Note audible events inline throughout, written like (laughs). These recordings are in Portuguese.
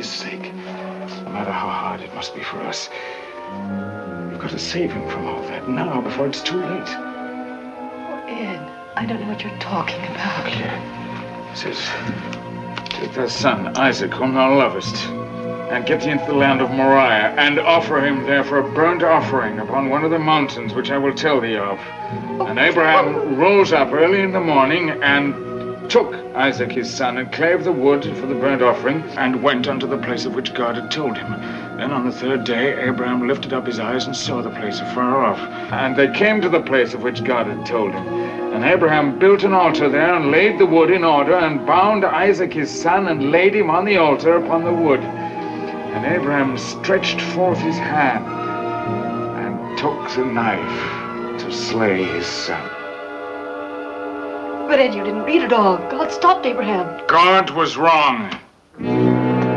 his sake, no matter how hard it must be for us. We've got to save him from all that now before it's too late. Oh, Ed, I don't know what you're talking about. Here. It says, take thy son, Isaac, whom thou lovest, and get thee into the land of Moriah, and offer him there for a burnt offering upon one of the mountains which I will tell thee of. Oh, and Abraham oh. rose up early in the morning and took Isaac his son and clave the wood for the burnt offering and went unto the place of which God had told him. Then on the third day Abraham lifted up his eyes and saw the place afar off. And they came to the place of which God had told him. And Abraham built an altar there and laid the wood in order and bound Isaac his son and laid him on the altar upon the wood. And Abraham stretched forth his hand and took the knife to slay his son. But Ed, you didn't read it all. God stopped Abraham. God was wrong.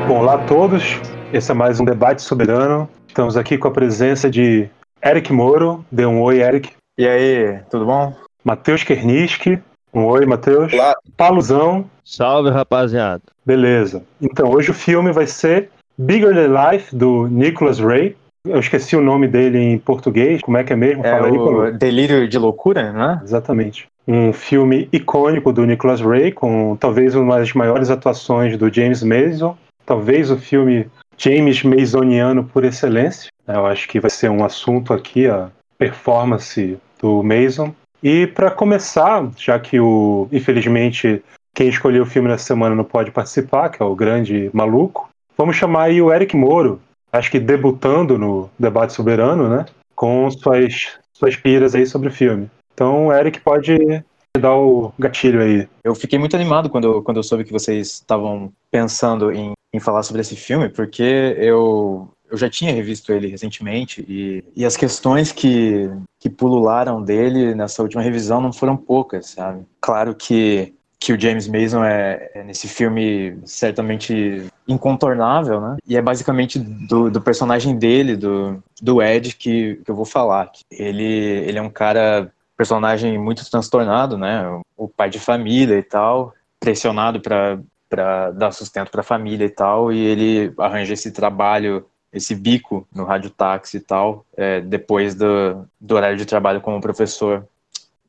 Bom, olá a todos. Esse é mais um debate soberano. Estamos aqui com a presença de Eric Moro. Dê um oi, Eric. E aí, tudo bom? Matheus Kerniski. Um oi, Matheus. Olá. Paluzão. Salve, rapaziada. Beleza. Então, hoje o filme vai ser Bigger Than Life, do Nicholas Ray. Eu esqueci o nome dele em português. Como é que é mesmo? É Fala aí, o Paulo. Delírio de Loucura, né? Exatamente. Um filme icônico do Nicholas Ray, com talvez uma das maiores atuações do James Mason. Talvez o filme James Masoniano por excelência. Eu acho que vai ser um assunto aqui, a performance do Mason. E para começar, já que o, infelizmente, quem escolheu o filme nessa semana não pode participar, que é o grande maluco, vamos chamar aí o Eric Moro, acho que debutando no debate soberano, né? Com suas, suas piras aí sobre o filme. Então, Eric pode dar o gatilho aí. Eu fiquei muito animado quando, quando eu soube que vocês estavam pensando em, em falar sobre esse filme, porque eu, eu já tinha revisto ele recentemente e, e as questões que, que pulularam dele nessa última revisão não foram poucas, sabe? Claro que, que o James Mason é, é nesse filme certamente incontornável, né? E é basicamente do, do personagem dele, do, do Ed, que, que eu vou falar. Ele, ele é um cara personagem muito transtornado, né? O pai de família e tal, pressionado para para dar sustento para a família e tal, e ele arranja esse trabalho, esse bico no rádio táxi e tal, é, depois do, do horário de trabalho como professor.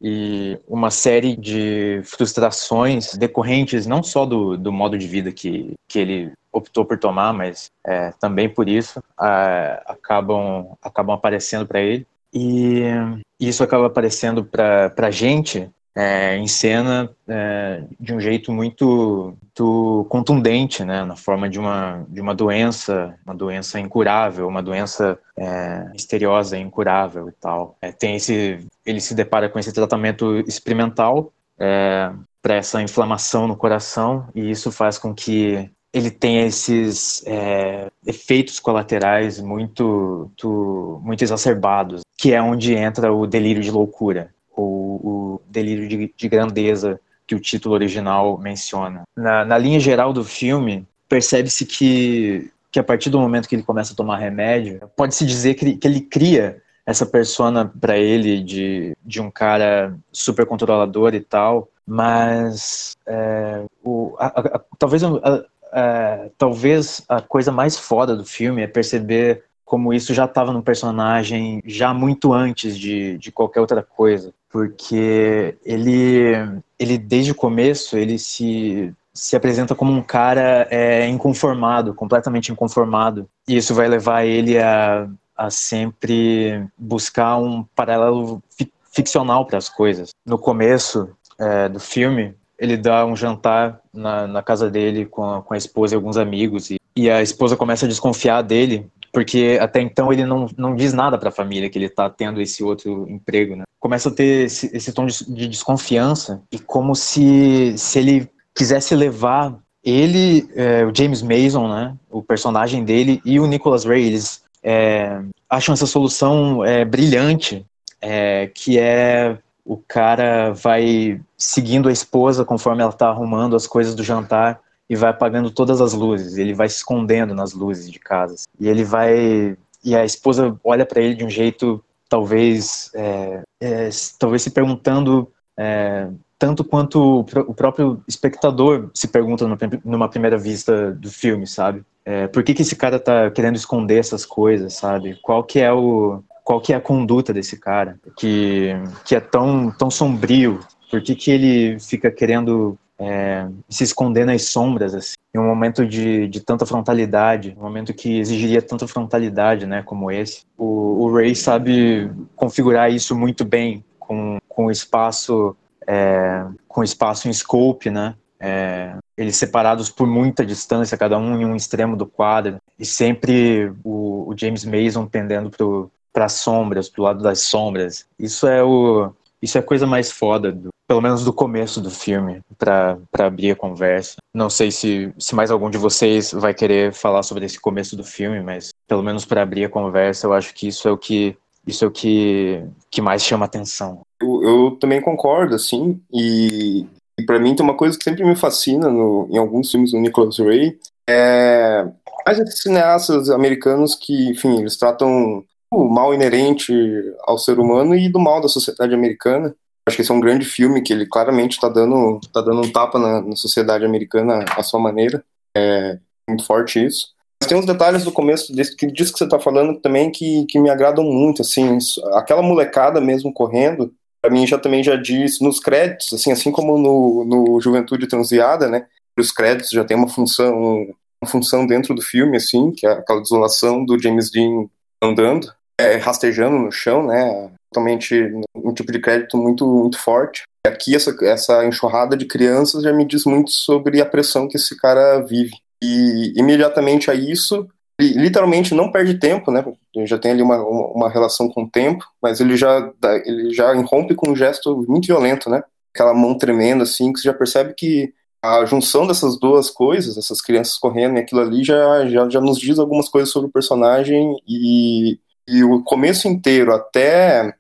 E uma série de frustrações decorrentes não só do, do modo de vida que, que ele optou por tomar, mas é, também por isso, acabam, acabam aparecendo para ele. E isso acaba aparecendo para a gente é, em cena é, de um jeito muito, muito contundente, né, na forma de uma, de uma doença, uma doença incurável, uma doença é, misteriosa, incurável e tal. É, tem esse, ele se depara com esse tratamento experimental para essa inflamação no coração e isso faz com que ele tenha esses é, efeitos colaterais muito, muito, muito exacerbados, que é onde entra o delírio de loucura, ou o delírio de, de grandeza que o título original menciona. Na, na linha geral do filme, percebe-se que, que a partir do momento que ele começa a tomar remédio, pode-se dizer que que ele cria essa persona para ele de, de um cara super controlador e tal, mas é, o, a, a, talvez a, é, talvez a coisa mais foda do filme é perceber como isso já estava no personagem já muito antes de, de qualquer outra coisa, porque ele, ele desde o começo ele se se apresenta como um cara é, inconformado, completamente inconformado, e isso vai levar ele a, a sempre buscar um paralelo fi ficcional para as coisas. No começo é, do filme, ele dá um jantar na, na casa dele com a, com a esposa e alguns amigos, e, e a esposa começa a desconfiar dele, porque até então ele não, não diz nada para a família que ele está tendo esse outro emprego, né? Começa a ter esse, esse tom de, de, desconfiança e como se, se ele quisesse levar ele, é, o James Mason, né, o personagem dele e o Nicholas Ray, eles é, acham essa solução é, brilhante, que é o cara vai seguindo a esposa conforme ela está arrumando as coisas do jantar e vai apagando todas as luzes. Ele vai se escondendo nas luzes de casa. E ele vai e a esposa olha para ele de um jeito talvez é, é, talvez se perguntando é, tanto quanto o próprio espectador se pergunta numa primeira vista do filme, sabe? é, por que, que esse cara tá querendo esconder essas coisas, sabe? Qual que é o qual que é a conduta desse cara que, que é tão, tão sombrio? Por que, que ele fica querendo é, se esconder nas sombras, assim, em um momento de, de tanta frontalidade, um momento que exigiria tanta frontalidade, né, como esse. O, o Ray sabe configurar isso muito bem, com, com espaço é, com espaço em scope, né, é, eles separados por muita distância, cada um em um extremo do quadro, e sempre o, o James Mason pendendo para as sombras, pro lado das sombras. Isso é o isso é a coisa mais foda, do, pelo menos do começo do filme, para abrir a conversa. Não sei se, se mais algum de vocês vai querer falar sobre esse começo do filme, mas pelo menos para abrir a conversa, eu acho que isso é o que isso é o que, que mais chama atenção. Eu, eu também concordo, assim, e e para mim tem uma coisa que sempre me fascina no, em alguns filmes do Nicholas Ray, é esses cineastas americanos que, enfim, eles tratam o mal inerente ao ser humano e do mal da sociedade americana. Acho que esse é um grande filme que ele claramente está dando, tá dando um tapa na, na, sociedade americana à sua maneira. É muito forte isso. Mas tem uns detalhes do começo desse, que, disso que você está falando também que, que me agradam muito, assim, aquela molecada mesmo correndo, para mim já também já diz nos créditos, assim, assim como no, no Juventude Transiada, né? Os créditos já tem uma função, uma função dentro do filme, assim, que é aquela desolação do James Dean andando, é, rastejando no chão, né? Totalmente um tipo de crédito muito, muito forte. Aqui essa, essa enxurrada de crianças já me diz muito sobre a pressão que esse cara vive. E imediatamente a isso, ele literalmente não perde tempo, né? Ele já tem ali uma, uma relação com o tempo, mas ele já, ele já irrompe com um gesto muito violento, né? Aquela mão tremenda, assim, que você já percebe que a junção dessas duas coisas, essas crianças correndo e aquilo ali, já, já, já nos diz algumas coisas sobre o personagem e, e o começo inteiro até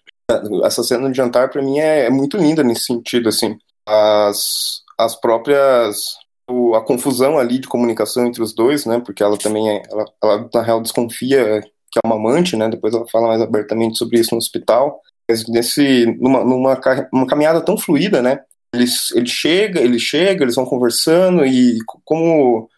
essa cena de jantar, para mim, é, é muito linda nesse sentido, assim. As, as próprias a confusão ali de comunicação entre os dois, né? Porque ela também, é, ela, ela na real desconfia que é uma amante, né? Depois ela fala mais abertamente sobre isso no hospital. Mas nesse, numa, numa, numa caminhada tão fluida, né? Ele, chega, ele chega, eles vão conversando e como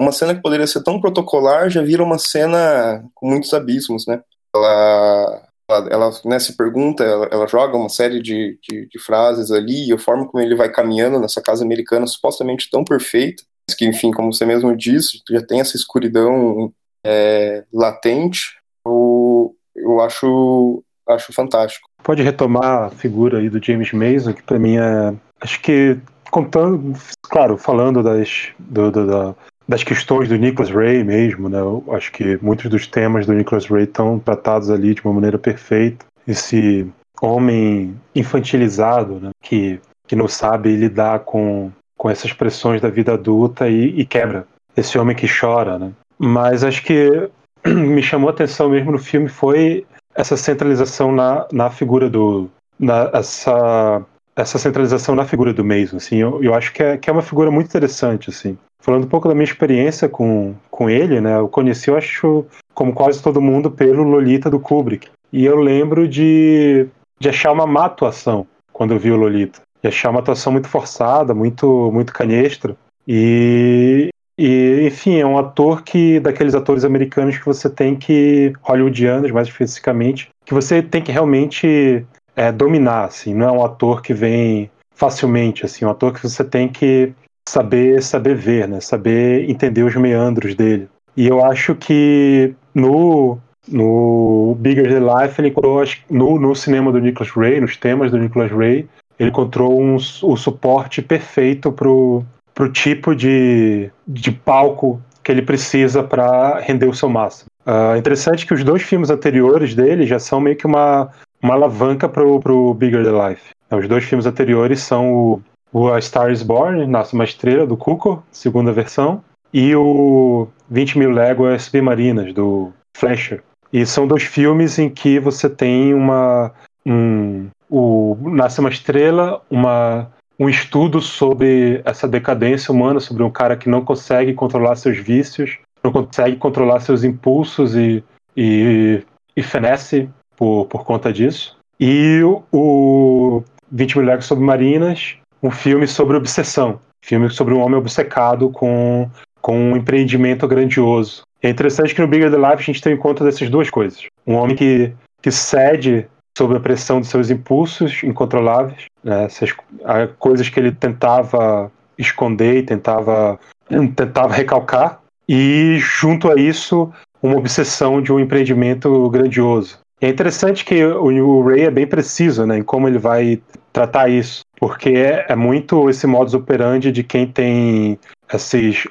uma cena que poderia ser tão protocolar já vira uma cena com muitos abismos, né? Ela ela, ela né, se pergunta, ela, ela, joga uma série de, de, de, frases ali, e a forma como ele vai caminhando nessa casa americana supostamente tão perfeita, que, enfim, como você mesmo disse, já tem essa escuridão é, latente, eu, eu acho, acho fantástico. Pode retomar a figura aí do James Mason, que para mim é. Acho que, contando, claro, falando das, do, do, da, das questões do Nicholas Ray mesmo, né? Eu acho que muitos dos temas do Nicholas Ray estão tratados ali de uma maneira perfeita. Esse homem infantilizado, né? Que, que não sabe lidar com, com essas pressões da vida adulta e, e quebra. Esse homem que chora, né? Mas acho que (clears throat) me chamou a atenção mesmo no filme foi essa centralização na, na figura do. Na, essa, essa centralização na figura do Mason, assim, eu, eu acho que é, que é uma figura muito interessante, assim falando um pouco da minha experiência com, com ele, né? Eu conheci, eu acho, como quase todo mundo, pelo Lolita do Kubrick. E eu lembro de, de achar uma má atuação quando eu vi o Lolita. De achar uma atuação muito forçada, muito, muito canestra. E, e, enfim, é um ator que, daqueles atores americanos que você tem que, hollywoodianos mais especificamente, que você tem que realmente é, dominar, assim. Não é um ator que vem facilmente, assim. É um ator que você tem que saber saber ver, né? Saber entender os meandros dele. E eu acho que no no Bigger Than Life ele encontrou no, no cinema do Nicholas Ray, nos temas do Nicholas Ray, ele encontrou um, o suporte perfeito pro pro tipo de, de palco que ele precisa para render o seu máximo. Uh, interessante que os dois filmes anteriores dele já são meio que uma, uma alavanca pro, pro Bigger Than Life. Os dois filmes anteriores são o o A Star is Born, Nasce uma Estrela, do Cuco, segunda versão, e o 20 Mil Léguas Submarinas, do Fletcher. E são dois filmes em que você tem uma. Um, o Nasce uma Estrela, uma, um estudo sobre essa decadência humana, sobre um cara que não consegue controlar seus vícios, não consegue controlar seus impulsos e, e, e fenece por, por conta disso. E o 20 Mil Submarinas um filme sobre obsessão. Filme sobre um homem obcecado com, com um empreendimento grandioso. É interessante que no Bigger the Life a gente tem em conta dessas duas coisas. Um homem que, que cede sob a pressão de seus impulsos incontroláveis, né, essas coisas que ele tentava esconder e tentava, tentava recalcar, e junto a isso, uma obsessão de um empreendimento grandioso. É interessante que o Ray é bem preciso né, em como ele vai tratar isso, porque é, é muito esse modus operandi de quem tem esses,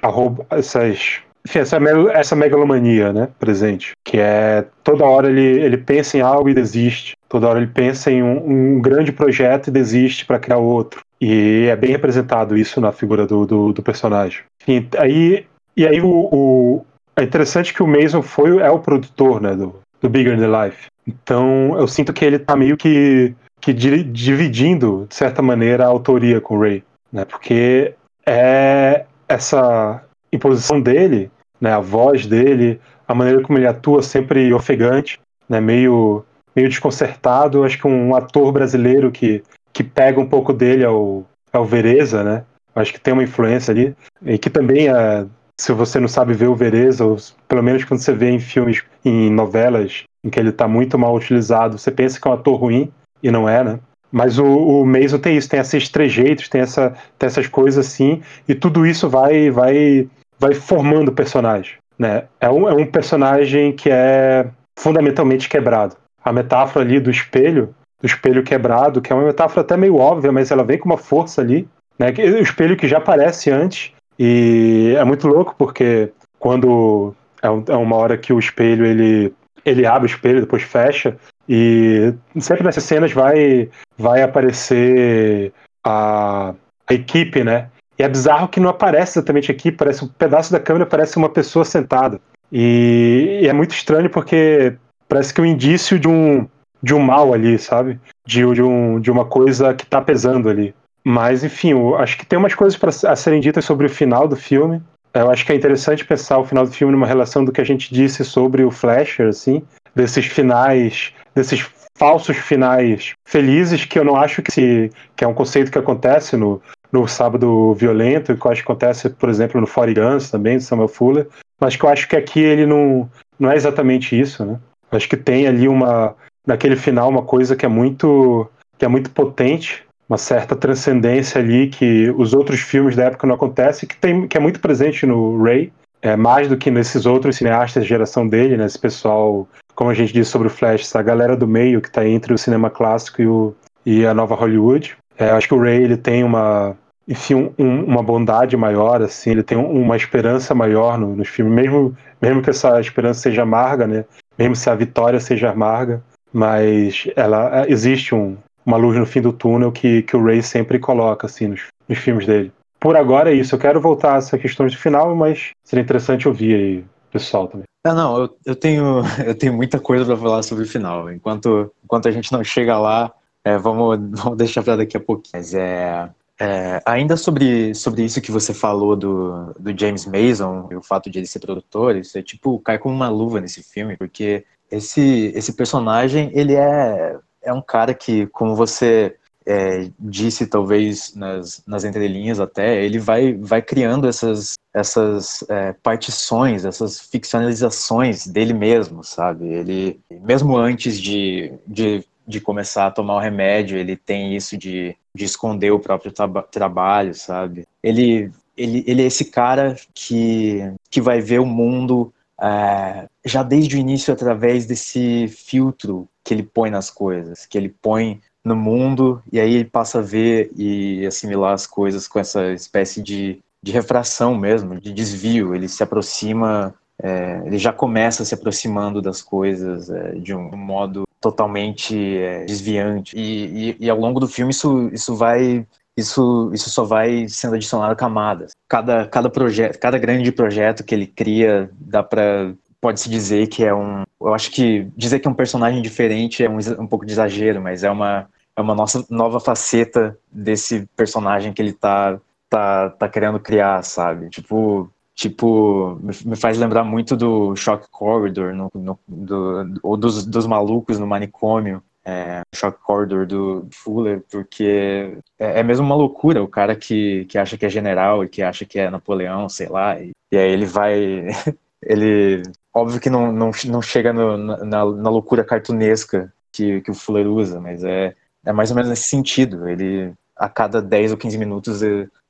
essas enfim, essa, essa megalomania, né, presente, que é toda hora ele, ele pensa em algo e desiste, toda hora ele pensa em um, um grande projeto e desiste para criar outro. E é bem representado isso na figura do, do, do personagem. Enfim, aí, e aí o, o, é interessante que o Mason foi, é o produtor né, do, do Bigger Than Life. Então eu sinto que ele tá meio que, que dividindo, de certa maneira, a autoria com o Ray. Né, porque é essa imposição dele, né, a voz dele, a maneira como ele atua sempre ofegante, né, meio, meio desconcertado. Acho que um ator brasileiro que, que pega um pouco dele é o, é o Vereza, né? Acho que tem uma influência ali. E que também, é, se você não sabe ver o Vereza, ou pelo menos quando você vê em filmes, em novelas, em que ele está muito mal utilizado, você pensa que é um ator ruim, e não é, né? Mas o, o Mason tem isso, tem esses trejeitos, tem, essa, tem essas coisas assim, e tudo isso vai vai vai formando o personagem. Né? É, um, é um personagem que é fundamentalmente quebrado. A metáfora ali do espelho, do espelho quebrado, que é uma metáfora até meio óbvia, mas ela vem com uma força ali. Né? O espelho que já aparece antes, e é muito louco porque quando é, é uma hora que o espelho ele, ele abre o espelho, depois fecha, e sempre nessas cenas vai, vai aparecer a, a equipe, né? E é bizarro que não aparece exatamente aqui, parece um pedaço da câmera parece uma pessoa sentada. E, e é muito estranho porque parece que é um indício de um, de um mal ali, sabe? De, de, um, de uma coisa que tá pesando ali. Mas, enfim, eu acho que tem umas coisas para a serem ditas sobre o final do filme. Eu acho que é interessante pensar o final do filme numa relação do que a gente disse sobre o Flasher, assim, desses finais, desses falsos finais felizes, que eu não acho que, se, que é um conceito que acontece no, no Sábado Violento, que eu acho que acontece, por exemplo, no Forty Guns também, de Samuel Fuller, mas que eu acho que aqui ele não, não é exatamente isso, né? Acho que tem ali uma, naquele final, uma coisa que é muito, que é muito potente, uma certa transcendência ali que os outros filmes da época não acontecem, que, tem, que é muito presente no Ray, é, mais do que nesses outros cineastas geração dele, né? Esse pessoal, como a gente disse sobre o Flash, essa galera do meio que está entre o cinema clássico e, o, e a nova Hollywood. É, acho que o Ray ele tem uma, enfim, um, uma bondade maior, assim, ele tem uma esperança maior no, nos filmes, mesmo, mesmo que essa esperança seja amarga, né? Mesmo se a vitória seja amarga, mas ela é, existe um, uma luz no fim do túnel que, que o Ray sempre coloca, assim, nos, nos filmes dele. Por agora é isso. Eu quero voltar a essa questão de final, mas seria interessante ouvir aí o pessoal também. Ah, não, eu, eu, tenho, (laughs) eu tenho muita coisa para falar sobre o final. Enquanto, enquanto a gente não chega lá, é, vamos, (laughs) vamos deixar para daqui a pouquinho. Mas é, é, ainda sobre, sobre isso que você falou do, do James Mason e o fato de ele ser produtor, isso é tipo, cai como uma luva nesse filme, porque esse, esse personagem, ele é, é um cara que, como você é, disse, talvez nas, nas entrelinhas até, ele vai, vai criando essas, essas é, partições, essas ficcionalizações dele mesmo, sabe? Ele, mesmo antes de, de de começar a tomar o remédio, ele tem isso de, de esconder o próprio trabalho, sabe? Ele, ele, ele é esse cara que, que vai ver o mundo é, já desde o início através desse filtro que ele põe nas coisas, que ele põe no mundo e aí ele passa a ver e assimilar as coisas com essa espécie de, de refração mesmo, de desvio. Ele se aproxima, é, ele já começa se aproximando das coisas é, de um modo totalmente é, desviante. E, e, e, ao longo do filme isso, isso vai. Isso, isso só vai sendo adicionado camadas. Cada, cada projeto, cada grande projeto que ele cria, dá para pode-se dizer que é um. Eu acho que dizer que é um personagem diferente é um, um pouco de exagero, mas é uma, é uma nossa nova faceta desse personagem que ele tá, tá, tá querendo criar, sabe? Tipo, tipo, me faz lembrar muito do Shock Corridor, no, no, do, ou dos, dos malucos no manicômio, é, Shock Corridor do Fuller, porque é, é, mesmo uma loucura o cara que, que acha que é general e que acha que é Napoleão, sei lá, e, e aí ele vai. (laughs) ele. Óbvio que não, não, não chega no, na, na loucura cartunesca que, que o Fuller usa, mas é, é mais ou menos nesse sentido. Ele, a cada 10 ou 15 minutos,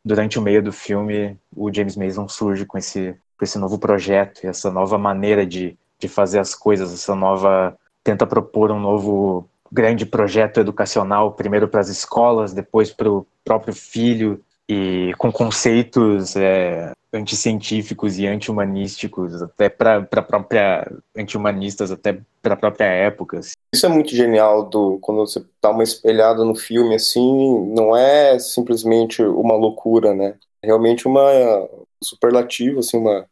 durante o meio do filme, o James Mason surge com esse, com esse novo projeto, essa nova maneira de, de fazer as coisas, essa nova. tenta propor um novo grande projeto educacional, primeiro para as escolas, depois para o próprio filho, e com conceitos é, anticientíficos e anti-humanísticos, até para própria anti-humanistas, até para própria época. Assim. Isso é muito genial do quando você dá uma espelhada no filme assim, não é simplesmente uma loucura, né? É realmente uma superlativa, assim, uma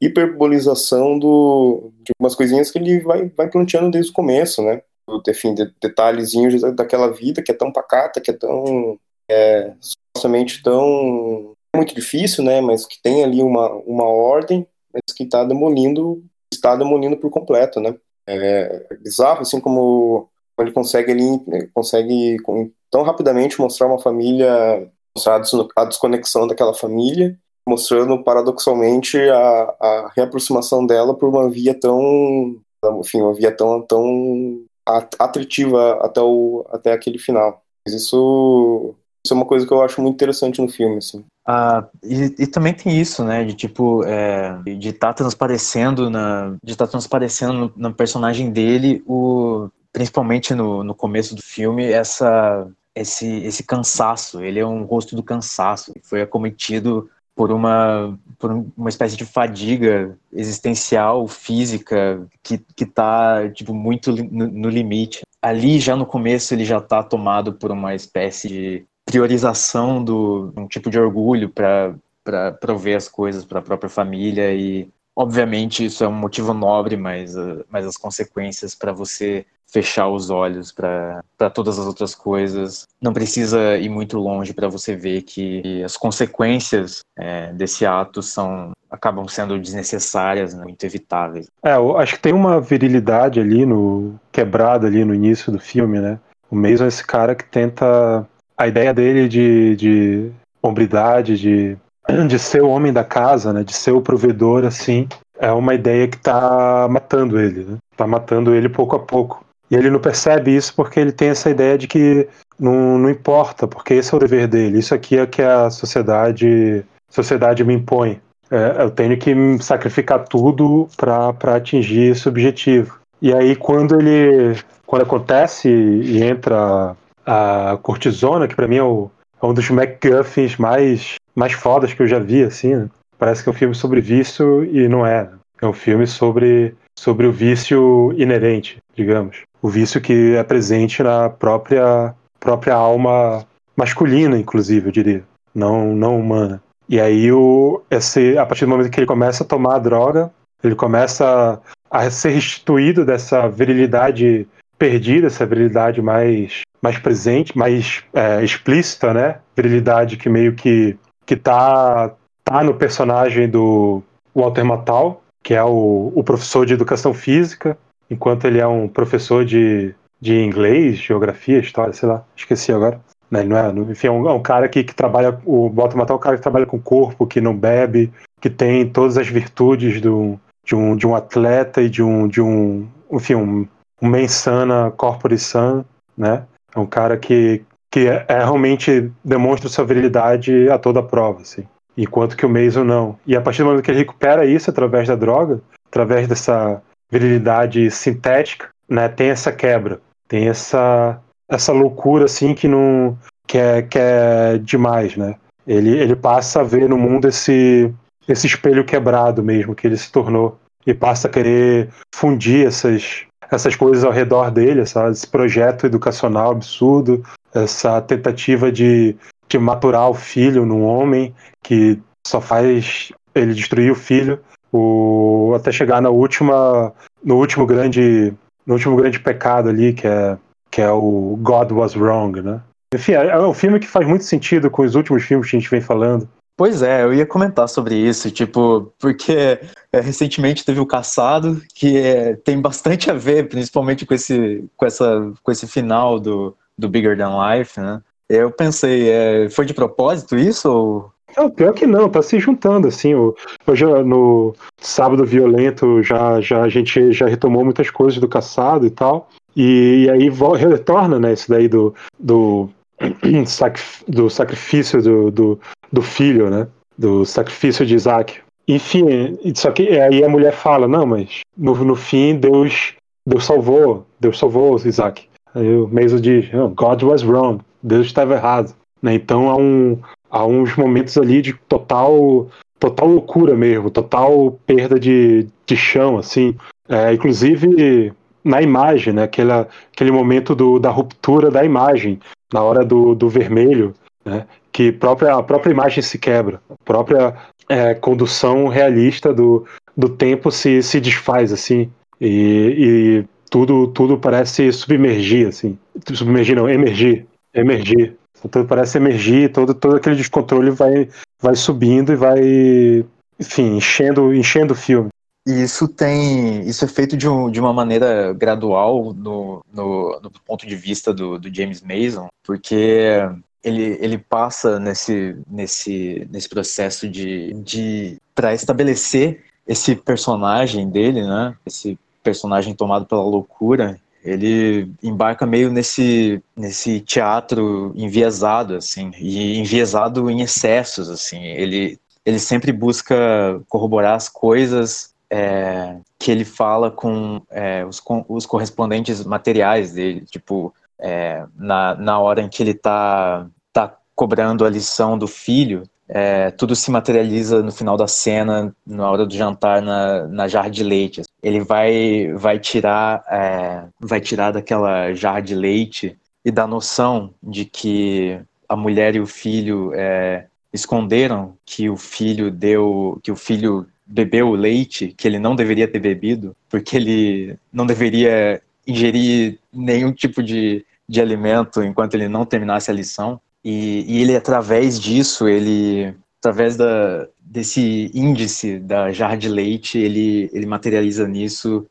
hiperbolização do, de umas coisinhas que ele vai, vai planteando desde o começo, né? Enfim, de, detalhezinhos daquela vida que é tão pacata, que é tão é, supostamente tão muito difícil, né? Mas que tem ali uma, uma ordem, mas que está demolindo, está demolindo por completo, né? É, é bizarro, assim como ele consegue ali, consegue tão rapidamente mostrar uma família, mostrar a desconexão daquela família, mostrando paradoxalmente a, a reaproximação dela por uma via tão, enfim, uma via tão, tão atrativa até, o, até aquele final. Mas isso isso é uma coisa que eu acho muito interessante no filme, assim. Ah, e, e também tem isso, né, de tipo, é, de estar tá transparecendo na, de estar tá transparecendo no, no, personagem dele, o, principalmente no, no começo do filme, essa, esse, esse cansaço, ele é um rosto do cansaço, foi acometido por uma, por uma espécie de fadiga existencial, física, que, que tá, tipo, muito no, no limite. Ali, já no começo, ele já está tomado por uma espécie de priorização do um tipo de orgulho para prover as coisas para a própria família e obviamente isso é um motivo nobre, mas uh, mas as consequências para você fechar os olhos para todas as outras coisas não precisa ir muito longe para você ver que as consequências é, desse ato são acabam sendo desnecessárias, né, muito evitáveis. É, eu acho que tem uma virilidade ali no quebrada ali no início do filme, né? O Mason é esse cara que tenta a ideia dele de, de hombridade, de, (clears throat) de ser o homem da casa, né, de ser o provedor, assim, é uma ideia que está matando ele, né? Tá matando ele pouco a pouco. E ele não percebe isso porque ele tem essa ideia de que não, não importa, porque esse é o dever dele. Isso aqui é que a sociedade, sociedade me impõe. É, eu tenho que sacrificar tudo para atingir esse objetivo. E aí quando ele, quando acontece e entra a Cortisona, que para mim é, o, é, um dos MacGuffins mais, mais fodas que eu já vi, assim, né? Parece que é um filme sobre vício e não é. Né? É um filme sobre, sobre o vício inerente, digamos. O vício que é presente na própria, própria alma masculina, inclusive, eu diria. Não, não humana. E aí, o, esse, a partir do momento que ele começa a tomar a droga, ele começa a ser restituído dessa virilidade perdida, essa virilidade mais mais presente, mais é, explícita, né? Virilidade que meio que que tá tá no personagem do Walter Matthau, que é o, o professor de educação física, enquanto ele é um professor de, de inglês, geografia, história, sei lá, esqueci agora. Né, não é, enfim, é um, é um cara que, que trabalha, o Walter Matthau é um cara que trabalha com o corpo, que não bebe, que tem todas as virtudes do, de, um, de um atleta e de um, de um enfim, um, um mensana corpore san, né? É um cara que, que é, é, realmente demonstra sua virilidade a toda prova, assim. Enquanto que o Mason não. E a partir do momento que ele recupera isso através da droga, através dessa virilidade sintética, né, tem essa quebra, tem essa essa loucura assim que não que é, que é demais, né? Ele, ele passa a ver no mundo esse esse espelho quebrado mesmo que ele se tornou e passa a querer fundir essas essas coisas ao redor dele, esse projeto educacional absurdo, essa tentativa de, de maturar o filho num homem que só faz ele destruir o filho, o, até chegar na última, no último grande, no último grande pecado ali que é que é o God Was Wrong, né? Enfim, é, é um filme que faz muito sentido com os últimos filmes que a gente vem falando. Pois é, eu ia comentar sobre isso, tipo, porque é, recentemente teve o Caçado, que é, tem bastante a ver, principalmente com esse, com essa, com esse final do, do Bigger Than Life, né? Eu pensei, é, foi de propósito isso? Ou... Não, pior que não, tá se juntando, assim. Hoje no Sábado Violento já, já a gente já retomou muitas coisas do caçado e tal. E, e aí retorna, né, isso daí do, do, (clears throat) do sacrifício do, do, do filho, né? Do sacrifício de Isaac. Enfim, só que aí a mulher fala, não, mas no, no fim Deus, Deus salvou, Deus salvou Isaac. Aí o Mason diz, God was wrong, Deus estava errado. Né? Então há, um, há uns momentos ali de total total loucura mesmo, total perda de, de chão, assim. É, inclusive na imagem, né? Aquela, aquele momento do, da ruptura da imagem, na hora do, do vermelho, né? Que própria, a própria imagem se quebra, a própria é, condução realista do, do tempo se, se desfaz, assim. E, e tudo, tudo parece submergir, assim. Submergir não, emergir. Emergir. Tudo parece emergir, todo, todo aquele descontrole vai, vai subindo e vai, enfim, enchendo, enchendo o filme. E isso tem. Isso é feito de, um, de uma maneira gradual no, no, no ponto de vista do, do, James Mason, porque ele, ele passa nesse, nesse, nesse processo de, de para estabelecer esse personagem dele, né? Esse personagem tomado pela loucura, ele embarca meio nesse nesse teatro enviesado assim, e enviesado em excessos assim. Ele ele sempre busca corroborar as coisas é, que ele fala com, é, os, os, correspondentes materiais dele, tipo é, na, na hora em que ele está tá cobrando a lição do filho, é, tudo se materializa no final da cena, na hora do jantar, na, na jarra de leite. Ele vai, vai tirar é, vai tirar daquela jarra de leite e dá noção de que a mulher e o filho é, esconderam que o filho deu que o filho bebeu o leite que ele não deveria ter bebido porque ele não deveria ingerir nenhum tipo de, de alimento enquanto ele não terminasse a lição. E, e ele, através disso, ele, através da, desse índice da jarra de leite, ele, ele materializa nisso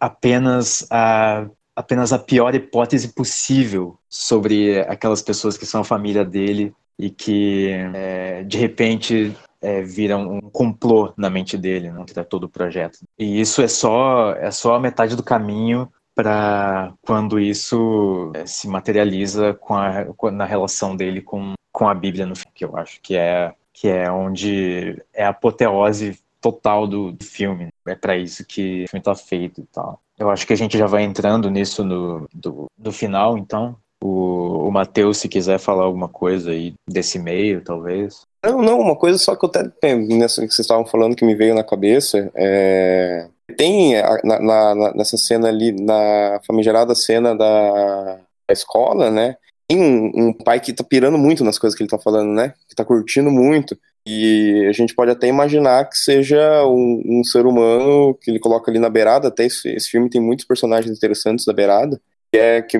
apenas a, apenas a pior hipótese possível sobre aquelas pessoas que são a família dele e que, é, de repente, é, viram um complô na mente dele, né, todo o projeto. E isso é só é só a metade do caminho para quando isso é, se materializa com a, com, na relação dele com, com a Bíblia no filme, que eu acho que é que é onde é a apoteose total do, do filme. É para isso que o filme está feito e tal. Eu acho que a gente já vai entrando nisso no do final, então. O, o Matheus, se quiser falar alguma coisa aí desse meio, talvez. Não, não, uma coisa só que eu até nessa que vocês estavam falando que me veio na cabeça é tem na, na, nessa cena ali, na famigerada cena da, da escola, né? Tem um, um, pai que tá pirando muito nas coisas que ele tá falando, né? Que tá curtindo muito. E a gente pode até imaginar que seja um, um ser humano que ele coloca ali na beirada. Até esse, esse, filme tem muitos personagens interessantes da beirada. Que é que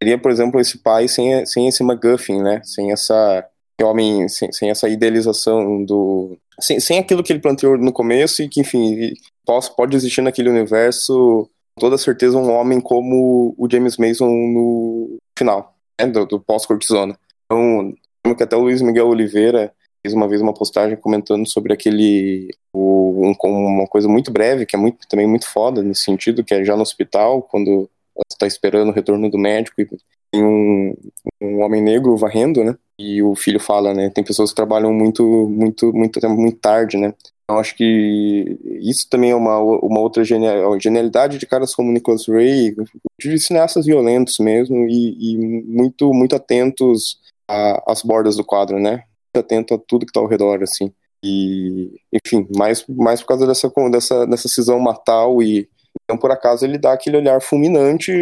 seria, por exemplo, esse pai sem, sem esse MacGuffin, né? Sem essa homem, sem, sem essa idealização do. Sem, sem aquilo que ele planteou no começo e que, enfim, pode, pode existir naquele universo, com toda certeza, um homem como o James Mason no final, né, do, do pós-cortisona. Então, que até o Luiz Miguel Oliveira fez uma vez uma postagem comentando sobre aquele o, um, uma coisa muito breve que é muito também muito foda nesse sentido que é já no hospital quando está esperando o retorno do médico e tem um, um homem negro varrendo né e o filho fala né tem pessoas que trabalham muito muito muito muito tarde né eu acho que isso também é uma, uma outra genial, genialidade de caras como Nicholas Ray, de cineastas violentos mesmo e, e muito muito atentos às bordas do quadro, né? Muito atento a tudo que está ao redor, assim. E, enfim, mais, mais por causa dessa, dessa, dessa cisão Matal e então por acaso ele dá aquele olhar fulminante,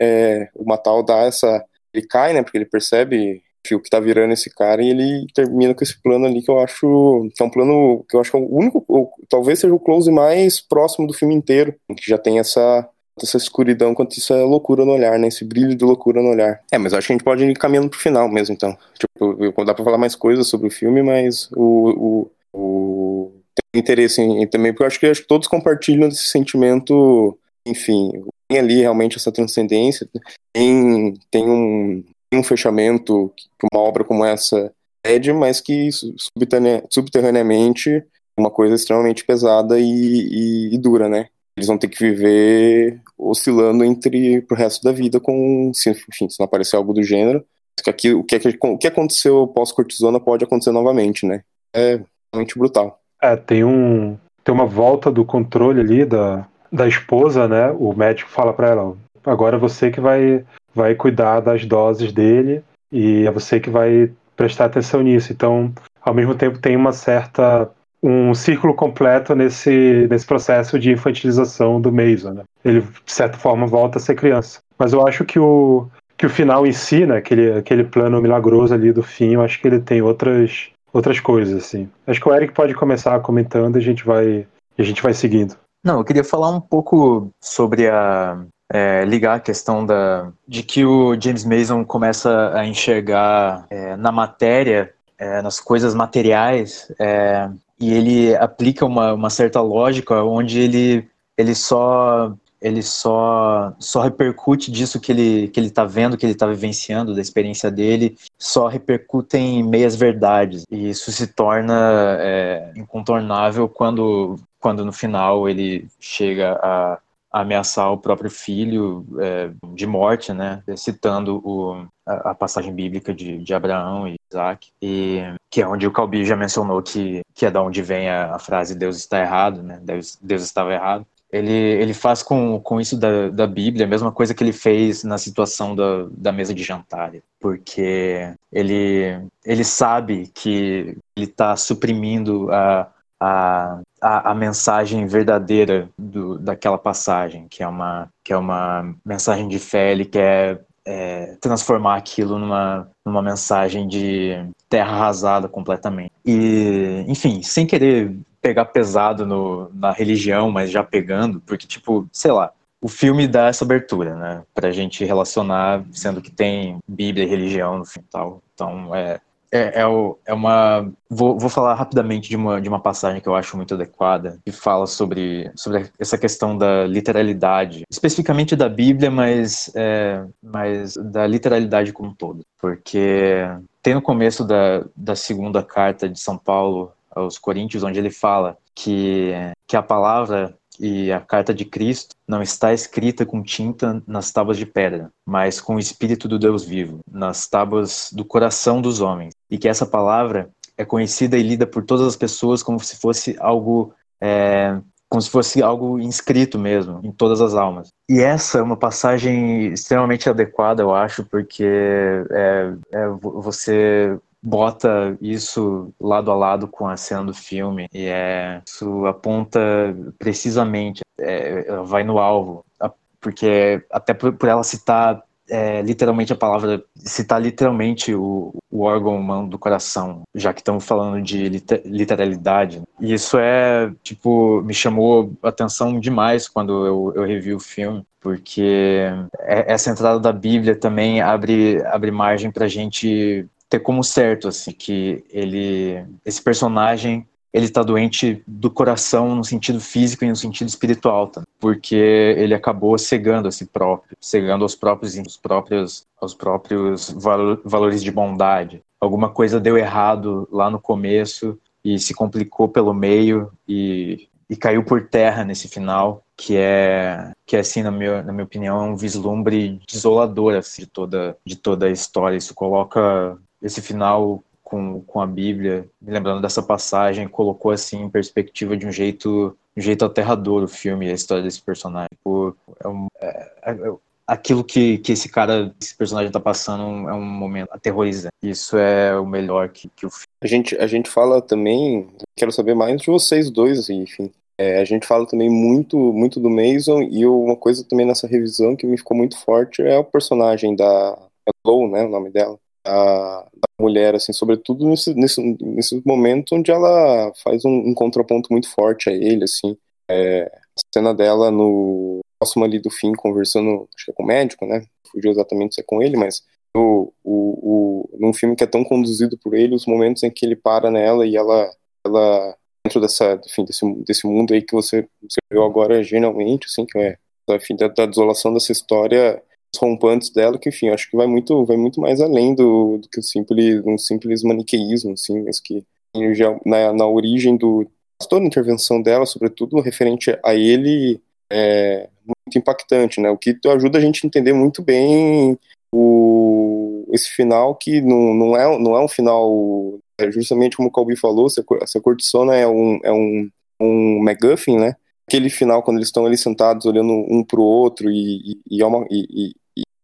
é, o Matal dá essa, ele cai, né? Porque ele percebe o que tá virando esse cara e ele termina com esse plano ali que eu acho que é um plano que eu acho que é o único, ou, talvez seja o close mais próximo do filme inteiro, que já tem essa essa escuridão, quanto é loucura no olhar, né? Esse brilho de loucura no olhar. É, mas acho que a gente pode ir caminhando pro final mesmo, então. Tipo, dá pra falar mais coisas sobre o filme, mas o, o, o tem interesse em, também, porque eu acho que, acho que todos compartilham desse sentimento, enfim, tem ali realmente essa transcendência, tem, tem um, um fechamento que uma obra como essa pede, mas que subterraneamente é uma coisa extremamente pesada e, e, e, dura, né? Eles vão ter que viver oscilando entre pro resto da vida com, se, enfim, se não aparecer algo do gênero, que aqui, o, que, o que aconteceu pós-cortisona pode acontecer novamente, né? É realmente brutal. É, tem um tem uma volta do controle ali da, da esposa, né? O médico fala para ela, agora é você que vai vai cuidar das doses dele e é você que vai prestar atenção nisso. Então, ao mesmo tempo, tem uma certa um círculo completo nesse, nesse processo de infantilização do Mason. Né? Ele, de certa forma, volta a ser criança. Mas eu acho que o, que o final em si, né, aquele, aquele plano milagroso ali do fim, eu acho que ele tem outras, outras coisas. Assim. Acho que o Eric pode começar comentando e a gente vai, a gente vai seguindo. Não, eu queria falar um pouco sobre a, é, ligar a questão da, de que o James Mason começa a enxergar é, na matéria, é, nas coisas materiais, é, e ele aplica uma, uma certa lógica onde ele, ele só ele só só repercute disso que ele que ele está vendo, que ele está vivenciando, da experiência dele, só repercute em meias verdades. E isso se torna é, incontornável quando quando no final ele chega a ameaçar o próprio filho é, de morte, né? Citando o, a, a, passagem bíblica de, de Abraão e Isaac, e, que é onde o Calbi já mencionou que, que é da onde vem a, a frase Deus está errado, né? Deus, Deus estava errado. Ele, ele faz com, com isso da, da Bíblia a mesma coisa que ele fez na situação da, da mesa de jantar, porque ele, ele sabe que ele está suprimindo a, a, a, a, mensagem verdadeira do, daquela passagem, que é uma, que é uma mensagem de fé, ele quer é, transformar aquilo numa, numa mensagem de terra arrasada completamente. E, enfim, sem querer pegar pesado no, na religião, mas já pegando, porque, tipo, sei lá, o filme dá essa abertura, né, pra gente relacionar, sendo que tem Bíblia e religião no fim e tal. Então, é, é, é, é, uma. Vou, vou falar rapidamente de uma, de uma passagem que eu acho muito adequada, que fala sobre, sobre essa questão da literalidade, especificamente da Bíblia, mas, é, mas da literalidade como um todo. Porque tem no começo da, da segunda carta de São Paulo aos Coríntios, onde ele fala que, que a palavra e a carta de Cristo não está escrita com tinta nas tábuas de pedra, mas com o Espírito do Deus vivo, nas tábuas do coração dos homens. E que essa palavra é conhecida e lida por todas as pessoas como se fosse algo é, como se fosse algo inscrito mesmo em todas as almas. E essa é uma passagem extremamente adequada, eu acho, porque é, é você bota isso lado a lado com a cena do filme e é isso aponta precisamente é, vai no alvo porque até por, por ela citar é, literalmente a palavra citar literalmente o, o, órgão humano do coração, já que estamos falando de literalidade. E isso é, tipo, me chamou atenção demais quando eu, eu revi o filme, porque é, essa entrada da Bíblia também abre, abre margem para a gente ter como certo assim que ele esse personagem ele está doente do coração no sentido físico e no sentido espiritual, tá? porque ele acabou cegando a si próprio, cegando aos próprios aos próprios aos próprios valores de bondade. Alguma coisa deu errado lá no começo e se complicou pelo meio e, e caiu por terra nesse final, que é que é assim na minha, na minha opinião é um vislumbre desolador assim, de toda de toda a história. Isso coloca esse final com, com a Bíblia, lembrando dessa passagem, colocou assim em perspectiva de um jeito, um jeito aterrador o filme, a história desse personagem. Tipo, é um, é, é, aquilo que, que esse cara, esse personagem está passando é um momento aterrorizante. Isso é o melhor que, que o filme. A gente, a gente fala também, quero saber mais de vocês dois, enfim. É, a gente fala também muito, muito do Mason e uma coisa também nessa revisão que me ficou muito forte é o personagem da Low, né, o nome dela da, da mulher, assim, sobretudo nesse, nesse, nesse momento onde ela faz um, um contraponto muito forte a ele, assim. É, a cena dela no próximo ali do fim, conversando, acho que é com o médico, né? Fugiu exatamente se é com ele, mas o, o, o, num filme que é tão conduzido por ele, os momentos em que ele para nela e ela, ela dentro dessa, enfim, desse, desse mundo aí que você, você viu agora, geralmente, assim, que é, enfim, da, da desolação dessa história, rompantes dela, que, enfim, acho que vai muito, vai muito mais além do, do que simples, um simples maniqueísmo, assim, mas que já, na, na origem do, toda a intervenção dela, sobretudo referente a ele, é muito impactante, né? O que ajuda a gente a entender muito bem o, esse final que não, não, é, não é um final, é justamente como o Calbi falou, essa cortisona é um, é um, um MacGuffin, né? Aquele final, quando eles estão ali sentados olhando um para o outro e, e, e, é uma, e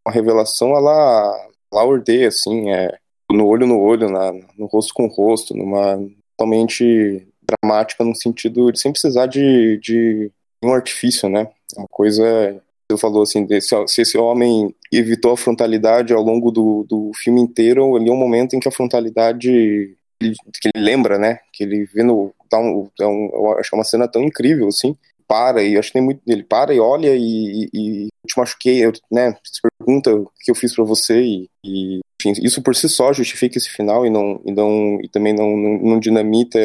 uma revelação, ela, ela ordeia, assim, é, no olho no olho, na, no rosto com rosto, numa totalmente dramática no sentido de sem precisar de, de um artifício, né? Uma coisa você falou assim, desse, se esse homem evitou a frontalidade ao longo do, do filme inteiro, ali é um momento em que a frontalidade que ele lembra, né? Que ele vê no. Dá um, é um, eu acho é uma cena tão incrível, assim. Para, e acho que tem muito. Ele para e olha e, e, e te machuquei, eu, né? Se pergunta o que eu fiz para você e, e, enfim, isso por si só justifica esse final e não e, não, e também não, não, não dinamita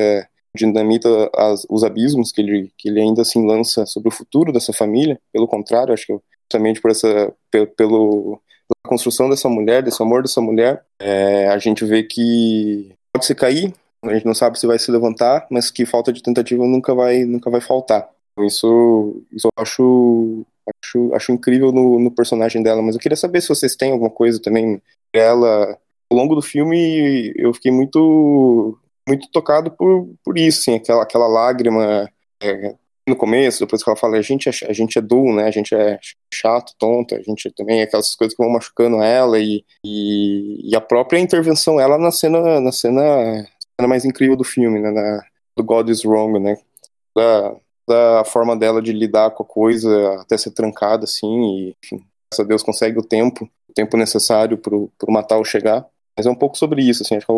dinamita as, os abismos que ele, que ele ainda assim lança sobre o futuro dessa família. Pelo contrário, acho que justamente por essa, pelo, pela construção dessa mulher, desse amor dessa mulher, é, a gente vê que pode se cair, a gente não sabe se vai se levantar, mas que falta de tentativa nunca vai, nunca vai faltar. Isso, isso eu acho, acho, acho incrível no, no personagem dela. Mas eu queria saber se vocês têm alguma coisa também dela. Ao longo do filme, eu fiquei muito muito tocado por, por isso, assim, aquela, aquela lágrima é, no começo, depois que ela fala, a gente é, a gente é dull, né, a gente é chato, tonto, a gente também, aquelas coisas que vão machucando ela e, e, e, a própria intervenção, ela na cena, na cena, cena mais incrível do filme, né, na, do God is Wrong, né, da, da forma dela de lidar com a coisa até ser trancada, assim, e, enfim, graças a Deus consegue o tempo, o tempo necessário pro, pro Matal chegar. Mas é um pouco sobre isso, assim, acho que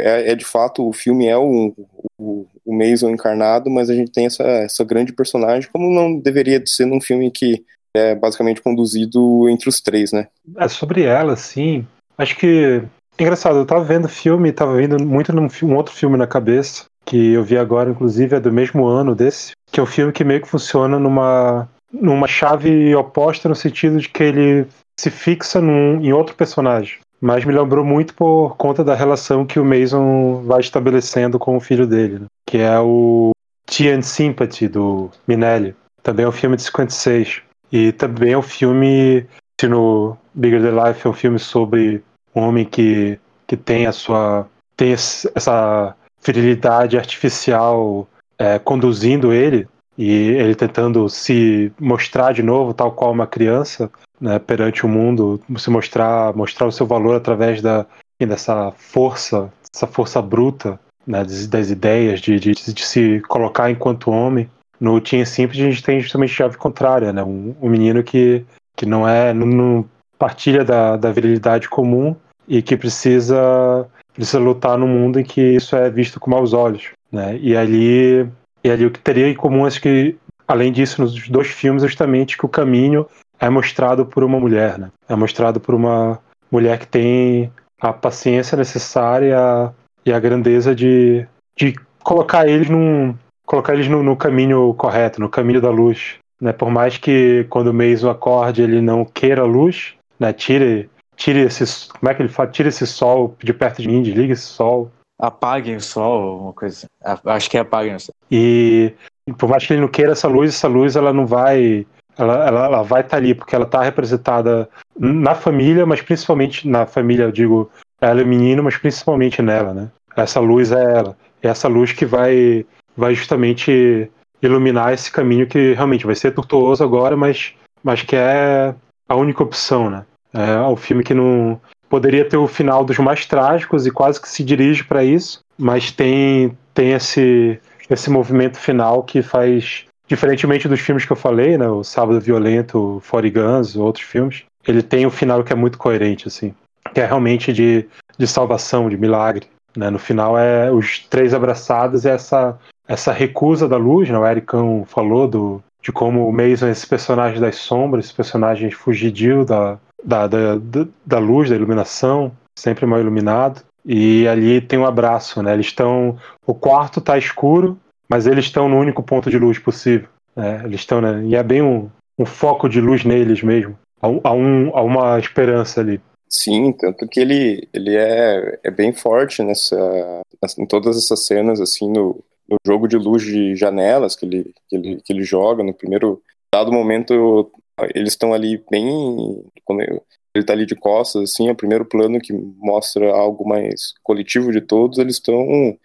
é, é, de fato, o filme é o, o, o Mason encarnado, mas a gente tem essa, essa grande personagem, como não deveria ser num filme que é basicamente conduzido entre os três, né? É sobre ela, sim. Acho que. Engraçado, eu tava vendo filme, tava vendo muito num um outro filme na cabeça, que eu vi agora, inclusive, é do mesmo ano desse, que é um filme que meio que funciona numa, numa chave oposta no sentido de que ele se fixa num, em outro personagem mas me lembrou muito por conta da relação que o Mason vai estabelecendo com o filho dele, né? que é o Tea and Sympathy do Minelli. Também é um filme de 56. E também é um filme, se no Bigger Than Life é um filme sobre um homem que, que tem a sua tem essa virilidade artificial é, conduzindo ele e ele tentando se mostrar de novo tal qual uma criança né, perante o mundo, se mostrar, mostrar o seu valor através da, dessa força, essa força bruta né, das, das, ideias, de, de, de, se colocar enquanto homem. No Tinha Simples a gente tem justamente chave contrária, né, um, um menino que, que não é, não, não partilha da, da virilidade comum e que precisa precisa lutar num mundo em que isso é visto com maus olhos, né? E ali e ali o que teria em comum acho que além disso nos dois filmes justamente que o caminho é mostrado por uma mulher, né? É mostrado por uma mulher que tem a paciência necessária e a grandeza de, de colocar eles num colocar eles no, no, caminho correto, no caminho da luz, né? Por mais que quando o Mason acorde ele não queira a luz, né? Tire tire esse como é que ele fala? Tire esse sol de perto de mim, desliga esse sol. Apaguem o sol, uma coisa. Acho que é apaguem o sol. E por mais que ele não queira essa luz, essa luz ela não vai ela, ela, ela vai estar tá ali porque ela está representada na família, mas principalmente na família, eu digo, ela é menino, mas principalmente nela, né? Essa luz é ela. É essa luz que vai, vai justamente iluminar esse caminho que realmente vai ser tortuoso agora, mas, mas que é a única opção, né? É um filme que não poderia ter o final dos mais trágicos e quase que se dirige para isso, mas tem tem esse esse movimento final que faz Diferentemente dos filmes que eu falei, né? O Sábado Violento, Forty Guns, outros filmes, ele tem um final que é muito coerente, assim. Que é realmente de, de salvação, de milagre. Né? No final é os três abraçados e essa, essa recusa da luz, né? O Ericão falou do, de como o Mason é esse personagem das sombras, esse personagem fugidio da, da, da, da luz, da iluminação, sempre mal iluminado. E ali tem um abraço, né? Eles estão. O quarto está escuro, mas eles estão no único ponto de luz possível. Né? Eles estão, né? E é bem um, um foco de luz neles mesmo. Há, um, há uma esperança ali. Sim, tanto que ele, ele é, é bem forte nessa, em todas essas cenas, assim, no, no jogo de luz de janelas que ele, que ele, que ele joga. No primeiro dado momento, eles estão ali bem. Quando ele tá ali de costas, assim, é o primeiro plano que mostra algo mais coletivo de todos, eles estão,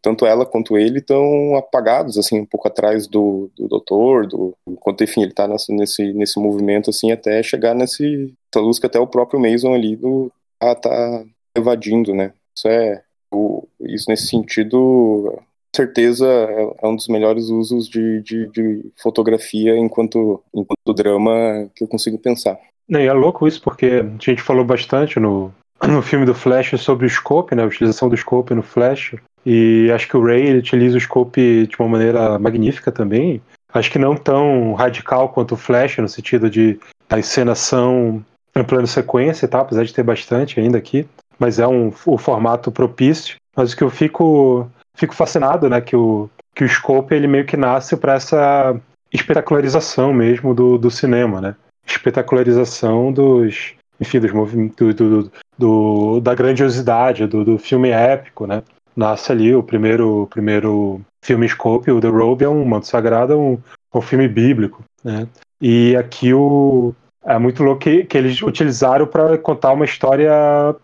tanto ela quanto ele estão apagados, assim, um pouco atrás do, do doutor, do, enquanto, enfim, ele tá nesse, nesse, nesse movimento, assim, até chegar nesse, essa luz que até o próprio Mason ali do, tá, tá evadindo, né, isso é, o, isso nesse sentido, certeza é, é um dos melhores usos de, de, de, fotografia enquanto, enquanto drama que eu consigo pensar. E é louco isso, porque a gente falou bastante no, (clears throat) no filme do Flash sobre o scope, né, a utilização do scope no Flash, e acho que o Ray utiliza o scope de uma maneira magnífica também. Acho que não tão radical quanto o Flash, no sentido de a encenação em plano sequência, tá? apesar de ter bastante ainda aqui, mas é um, o formato propício. Mas o que eu fico, fico fascinado, né, que o, que o scope ele meio que nasce para essa espetacularização mesmo do, do cinema, né? espetacularização dos, enfim, dos movimentos, do, do, do, da grandiosidade do, do filme épico, né? Nasce ali o primeiro, primeiro filme Scope, o The Robe, é um manto sagrado, é um, um filme bíblico, né? E aqui o é muito louco que, que eles utilizaram para contar uma história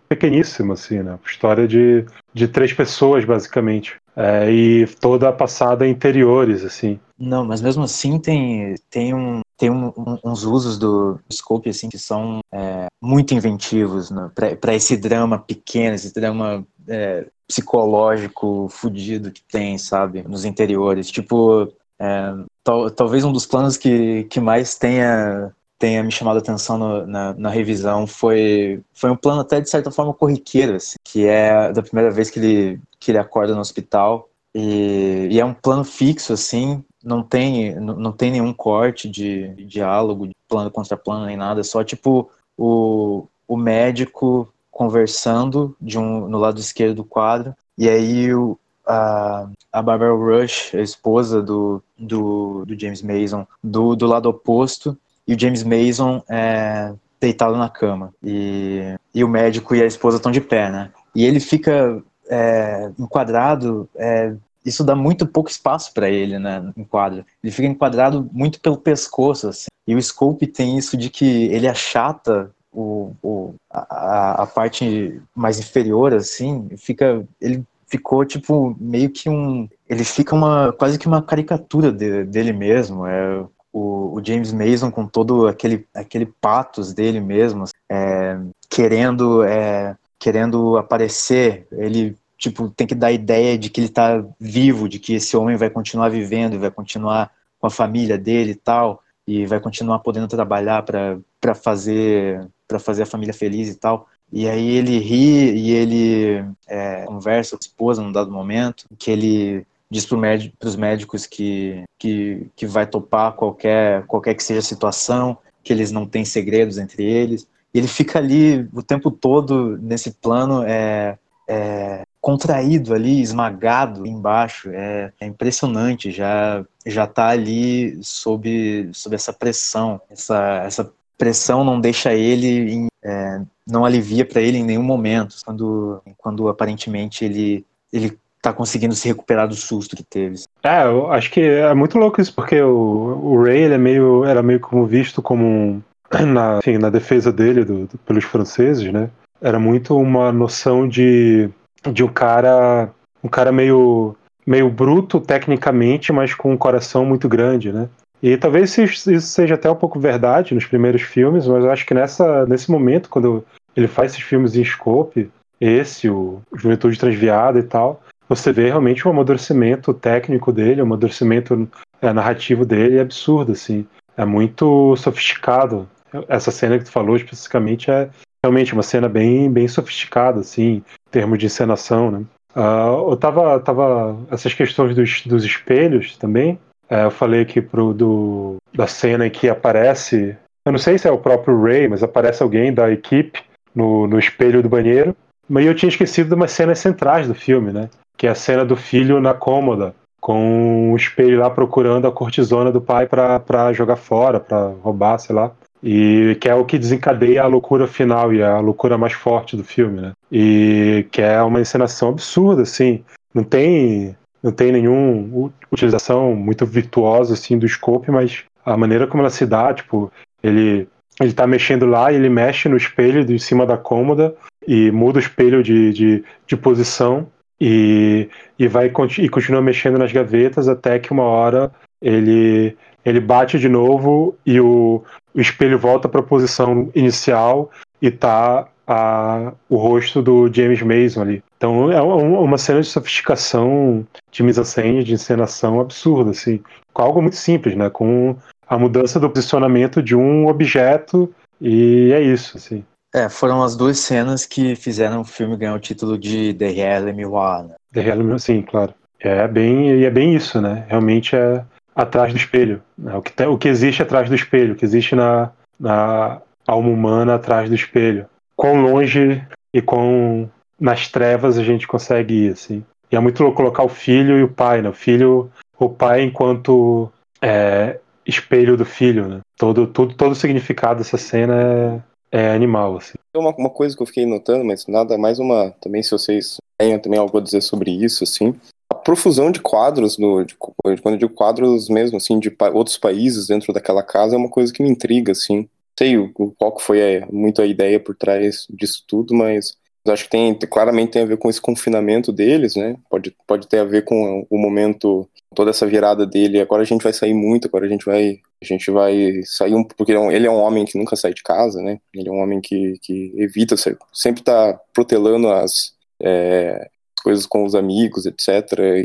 pequeníssima, assim, né? História de, de três pessoas, basicamente. É, e toda passada interiores, assim. Não, mas mesmo assim tem, tem um, tem um, um, uns usos do scope assim que são é, muito inventivos né, para esse drama pequeno, esse drama é, psicológico fudido que tem, sabe, nos interiores. Tipo, é, tal, talvez um dos planos que, que mais tenha tenha me chamado a atenção no, na, na, revisão foi, foi um plano até de certa forma corriqueiro, assim, que é da primeira vez que ele, que ele acorda no hospital. E, e, é um plano fixo, assim, não tem, não tem nenhum corte de, de diálogo, de plano contra plano, nem nada, é só tipo o, o médico conversando de um, no lado esquerdo do quadro, e aí o, a, a Barbara Rush, a esposa do, do, do James Mason, do, do lado oposto, e o James Mason é, deitado na cama. E, e o médico e a esposa estão de pé, né? E ele fica é, enquadrado é, isso dá muito pouco espaço para ele, né, em quadro. Ele fica enquadrado muito pelo pescoço, assim. E o Scope tem isso de que ele achata o, o a, a, parte mais inferior, assim, fica, ele ficou tipo meio que um, ele fica uma quase que uma caricatura de, dele mesmo. É o, o, James Mason com todo aquele aquele patos dele mesmo, é, querendo é, querendo aparecer, ele tipo, tem que dar a ideia de que ele está vivo, de que esse homem vai continuar vivendo, vai continuar com a família dele e tal, e vai continuar podendo trabalhar para fazer para fazer a família feliz e tal. E aí ele ri e ele é, conversa com a esposa num dado momento, que ele diz para os médicos que, que, que vai topar qualquer, qualquer que seja a situação, que eles não têm segredos entre eles. E ele fica ali o tempo todo nesse plano é, é, contraído ali, esmagado embaixo. É, é, impressionante, já já está ali sob, sob essa pressão. Essa, essa pressão não deixa ele, em, é, não alivia para ele em nenhum momento, quando, quando aparentemente ele ele está conseguindo se recuperar do susto que teve. É, eu acho que é muito louco isso, porque o, o Ray ele é meio, era meio como visto como um, (clears throat) na, enfim, na defesa dele do, do, pelos franceses, né? Era muito uma noção de de um cara, um cara meio, meio bruto tecnicamente, mas com um coração muito grande, né? E talvez isso seja até um pouco verdade nos primeiros filmes, mas eu acho que nessa, nesse momento, quando ele faz esses filmes em scope, esse, o Juventude Transviada e tal, você vê realmente um amadurecimento técnico dele, um amadurecimento é, narrativo dele é absurdo, assim. É muito sofisticado. Essa cena que tu falou especificamente é realmente uma cena bem, bem sofisticada, assim, em termos de encenação, né? Uh, eu tava, tava essas questões dos, dos espelhos também. É, eu falei aqui pro, do, da cena em que aparece. Eu não sei se é o próprio Ray, mas aparece alguém da equipe no, no espelho do banheiro. Mas eu tinha esquecido de umas cenas centrais do filme, né? Que é a cena do filho na cômoda, com o espelho lá procurando a cortisona do pai para jogar fora, para roubar, sei lá. E que é o que desencadeia a loucura final e a loucura mais forte do filme, né? E que é uma encenação absurda, assim. Não tem, não tem nenhuma utilização muito virtuosa, assim, do scope, mas a maneira como ela se dá, tipo, ele ele tá mexendo lá e ele mexe no espelho de cima da cômoda e muda o espelho de, de, de posição e, e vai e continua mexendo nas gavetas até que uma hora ele ele bate de novo e o, o espelho volta para a posição inicial e tá a, o rosto do James Mason ali. Então é uma cena de sofisticação de mise-en-scène, de encenação absurda, assim, com algo muito simples, né? Com a mudança do posicionamento de um objeto e é isso, assim. É, foram as duas cenas que fizeram o filme ganhar o título de The Real. Né? The Real sim, claro. É bem, e é bem isso, né? Realmente é atrás do espelho. Né? O, que tem, o que existe atrás do espelho, o que existe na, na alma humana atrás do espelho. Quão longe e quão nas trevas a gente consegue ir, assim. E é muito louco colocar o filho e o pai, né? O filho, o pai enquanto é, espelho do filho, né? Todo, todo, todo o significado dessa cena é, animal, assim. Uma, uma coisa que eu fiquei notando, mas nada mais uma. Também, se vocês tenham também algo a dizer sobre isso, assim. A profusão de quadros, no, de, quando eu digo quadros mesmo, assim, de pa, outros países dentro daquela casa, é uma coisa que me intriga, assim. Sei o, qual foi muito a ideia por trás disso tudo, mas acho que tem, claramente tem a ver com esse confinamento deles, né? Pode, pode ter a ver com o momento toda essa virada dele, agora a gente vai sair muito, agora a gente vai a gente vai sair um porque ele é um homem que nunca sai de casa, né? Ele é um homem que, que evita sempre tá protelando as é, coisas com os amigos, etc.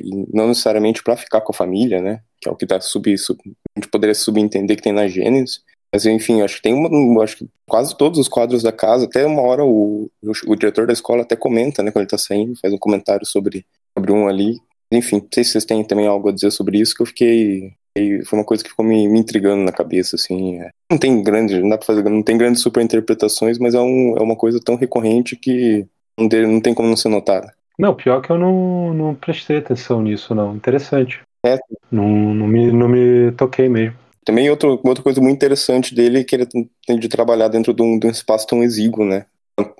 E não necessariamente para ficar com a família, né? Que é o que tá sub, sub a gente poderia subentender que tem na Gênesis. Mas enfim, acho que tem uma, acho que quase todos os quadros da casa, até uma hora o, o, o diretor da escola até comenta, né, quando ele tá saindo, faz um comentário sobre, sobre um ali, enfim, não sei se vocês têm também algo a dizer sobre isso, que eu fiquei. Foi uma coisa que ficou me, me intrigando na cabeça, assim. É. Não tem grande, não dá pra fazer, não tem grandes superinterpretações, mas é, um, é uma coisa tão recorrente que não, de, não tem como não ser notada. Não, pior que eu não, não prestei atenção nisso, não. Interessante. É. Não, não, me, não me toquei mesmo. Também outro, outra coisa muito interessante dele é que ele tem de trabalhar dentro de um, de um espaço tão exíguo, né?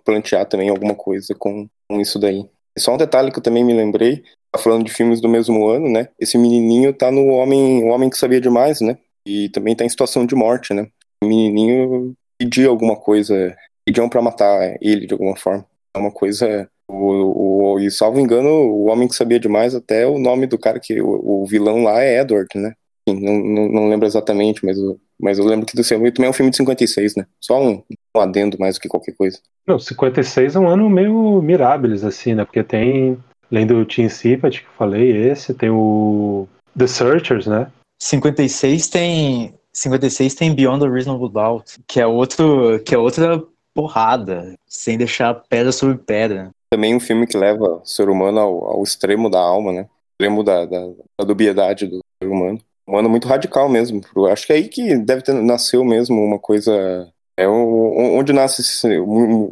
Plantear também alguma coisa com, com isso daí. Só um detalhe que eu também me lembrei, tá falando de filmes do mesmo ano, né? Esse menininho tá no Homem, o Homem que Sabia Demais, né? E também tá em situação de morte, né? O menininho pediu alguma coisa, pediam para matar ele de alguma forma. É uma coisa. O, o, e salvo engano, o Homem que Sabia Demais, até o nome do cara que. O, o vilão lá é Edward, né? Não, não, não, lembro exatamente, mas, mas eu lembro que do filme também é um filme de 56, né? Só um, um adendo mais do que qualquer coisa. Não, 56 é um ano meio miráveis, assim, né? Porque tem Além do Team Sympathy, que eu falei, esse, tem o The Searchers, né? 56 tem 56 tem Beyond a Reasonable Doubt, que é outro, que é outra porrada, sem deixar pedra sobre pedra. Também um filme que leva o ser humano ao, ao extremo da alma, né? Extremo da, da, da dubiedade do ser humano. Um ano muito radical mesmo. Acho que é aí que deve ter nasceu mesmo uma coisa é onde nasce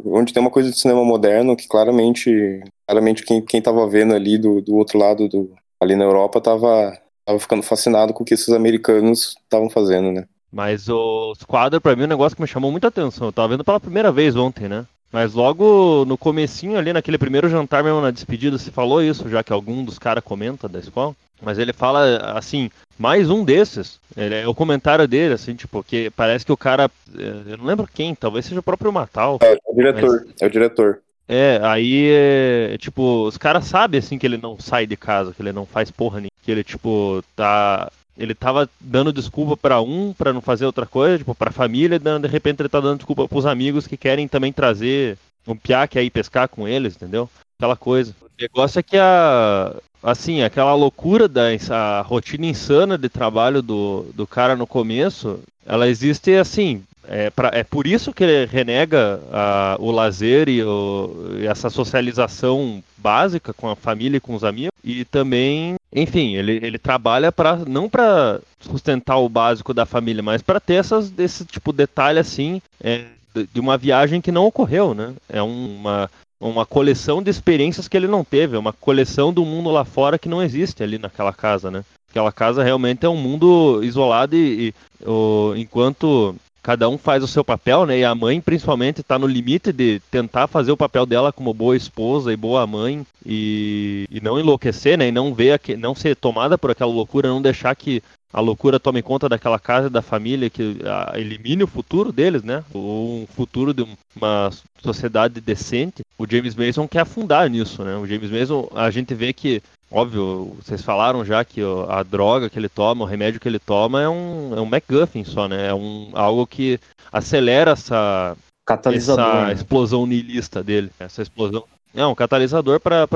onde tem uma coisa de cinema moderno que claramente claramente quem quem estava vendo ali do, do outro lado do ali na Europa estava tava ficando fascinado com o que esses americanos estavam fazendo, né? Mas os quadros para mim é um negócio que me chamou muita atenção. Eu tava vendo pela primeira vez ontem, né? Mas logo no comecinho ali, naquele primeiro jantar mesmo na despedida, se falou isso, já que algum dos caras comenta da escola. Mas ele fala assim, mais um desses, ele, é o comentário dele, assim, tipo, que parece que o cara, é, eu não lembro quem, talvez seja o próprio Matal. É, é o diretor, mas, é o diretor. É, aí, é, tipo, os caras sabem, assim, que ele não sai de casa, que ele não faz porra nenhuma, que ele, tipo, tá... Ele tava dando desculpa para um, para não fazer outra coisa, tipo, pra família, de repente ele tá dando desculpa pros amigos que querem também trazer um piá que aí pescar com eles, entendeu? Aquela coisa. O negócio é que a, assim, aquela loucura da a rotina insana de trabalho do, do cara no começo, ela existe assim, é, pra, é por isso que ele renega a, o lazer e, o, e essa socialização básica com a família e com os amigos. E também, enfim, ele, ele trabalha para não para sustentar o básico da família, mas para ter essas, esse tipo de detalhe assim é, de uma viagem que não ocorreu, né? É uma, uma coleção de experiências que ele não teve, é uma coleção do mundo lá fora que não existe ali naquela casa, né? Aquela casa realmente é um mundo isolado e, e o, enquanto cada um faz o seu papel, né? E a mãe, principalmente, está no limite de tentar fazer o papel dela como boa esposa e boa mãe e, e não enlouquecer, né? E não ver, não ser tomada por aquela loucura, não deixar que a loucura tome conta daquela casa da família, que a, elimine o futuro deles, né? Ou um futuro de uma sociedade decente. O James Mason quer afundar nisso, né? O James Mason, a gente vê que Óbvio, vocês falaram já que a droga que ele toma, o remédio que ele toma é um, é um MacGuffin só, né? É um, algo que acelera essa, catalisador, essa né? explosão nihilista dele. Essa explosão. É um catalisador para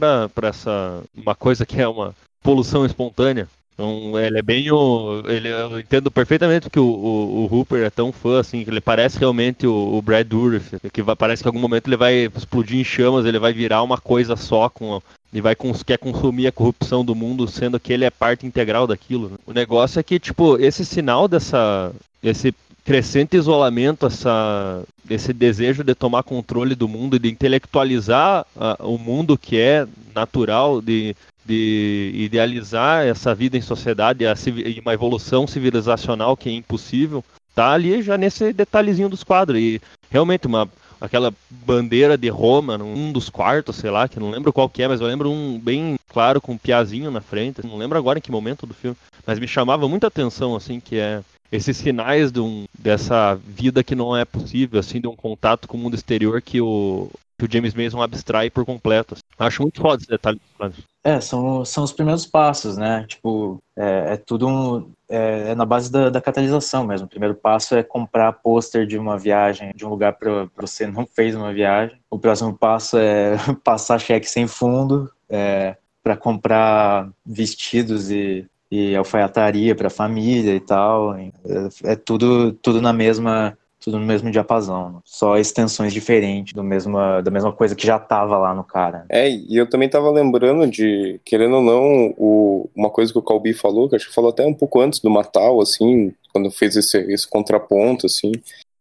essa. Uma coisa que é uma poluição espontânea. Então, ele é bem o. Ele, eu entendo perfeitamente que o, o, o Hooper é tão fã, assim, que ele parece realmente o, o Brad Dourif, que vai, parece que em algum momento ele vai explodir em chamas, ele vai virar uma coisa só com e vai cons quer consumir a corrupção do mundo, sendo que ele é parte integral daquilo. Né? O negócio é que, tipo, esse sinal dessa. esse crescente isolamento, essa, esse desejo de tomar controle do mundo de intelectualizar uh, o mundo que é natural, de, de idealizar essa vida em sociedade e uma evolução civilizacional que é impossível, tá ali já nesse detalhezinho dos quadros. E realmente uma aquela bandeira de Roma num dos quartos, sei lá, que não lembro qual que é, mas eu lembro um bem claro com um piazinho na frente. Não lembro agora em que momento do filme, mas me chamava muita atenção assim que é esses sinais de um, dessa vida que não é possível, assim, de um contato com o mundo exterior que o, que o James Mason abstrai por completo. Acho muito foda esse detalhe. É, são, são os primeiros passos, né? Tipo, é, é tudo um, é, é, na base da, da, catalisação mesmo. O primeiro passo é comprar pôster de uma viagem, de um lugar para você não fez uma viagem. O próximo passo é (laughs) passar cheque sem fundo é, para comprar vestidos e, e alfaiataria para a família e tal. É, é, tudo, tudo na mesma tudo no mesmo diapasão, né? só extensões diferentes do mesma, da mesma coisa que já estava lá no cara. É, e eu também estava lembrando de, querendo ou não, o, uma coisa que o Calbi falou, que acho que falou até um pouco antes do Matal, assim, quando fez esse, esse contraponto, assim,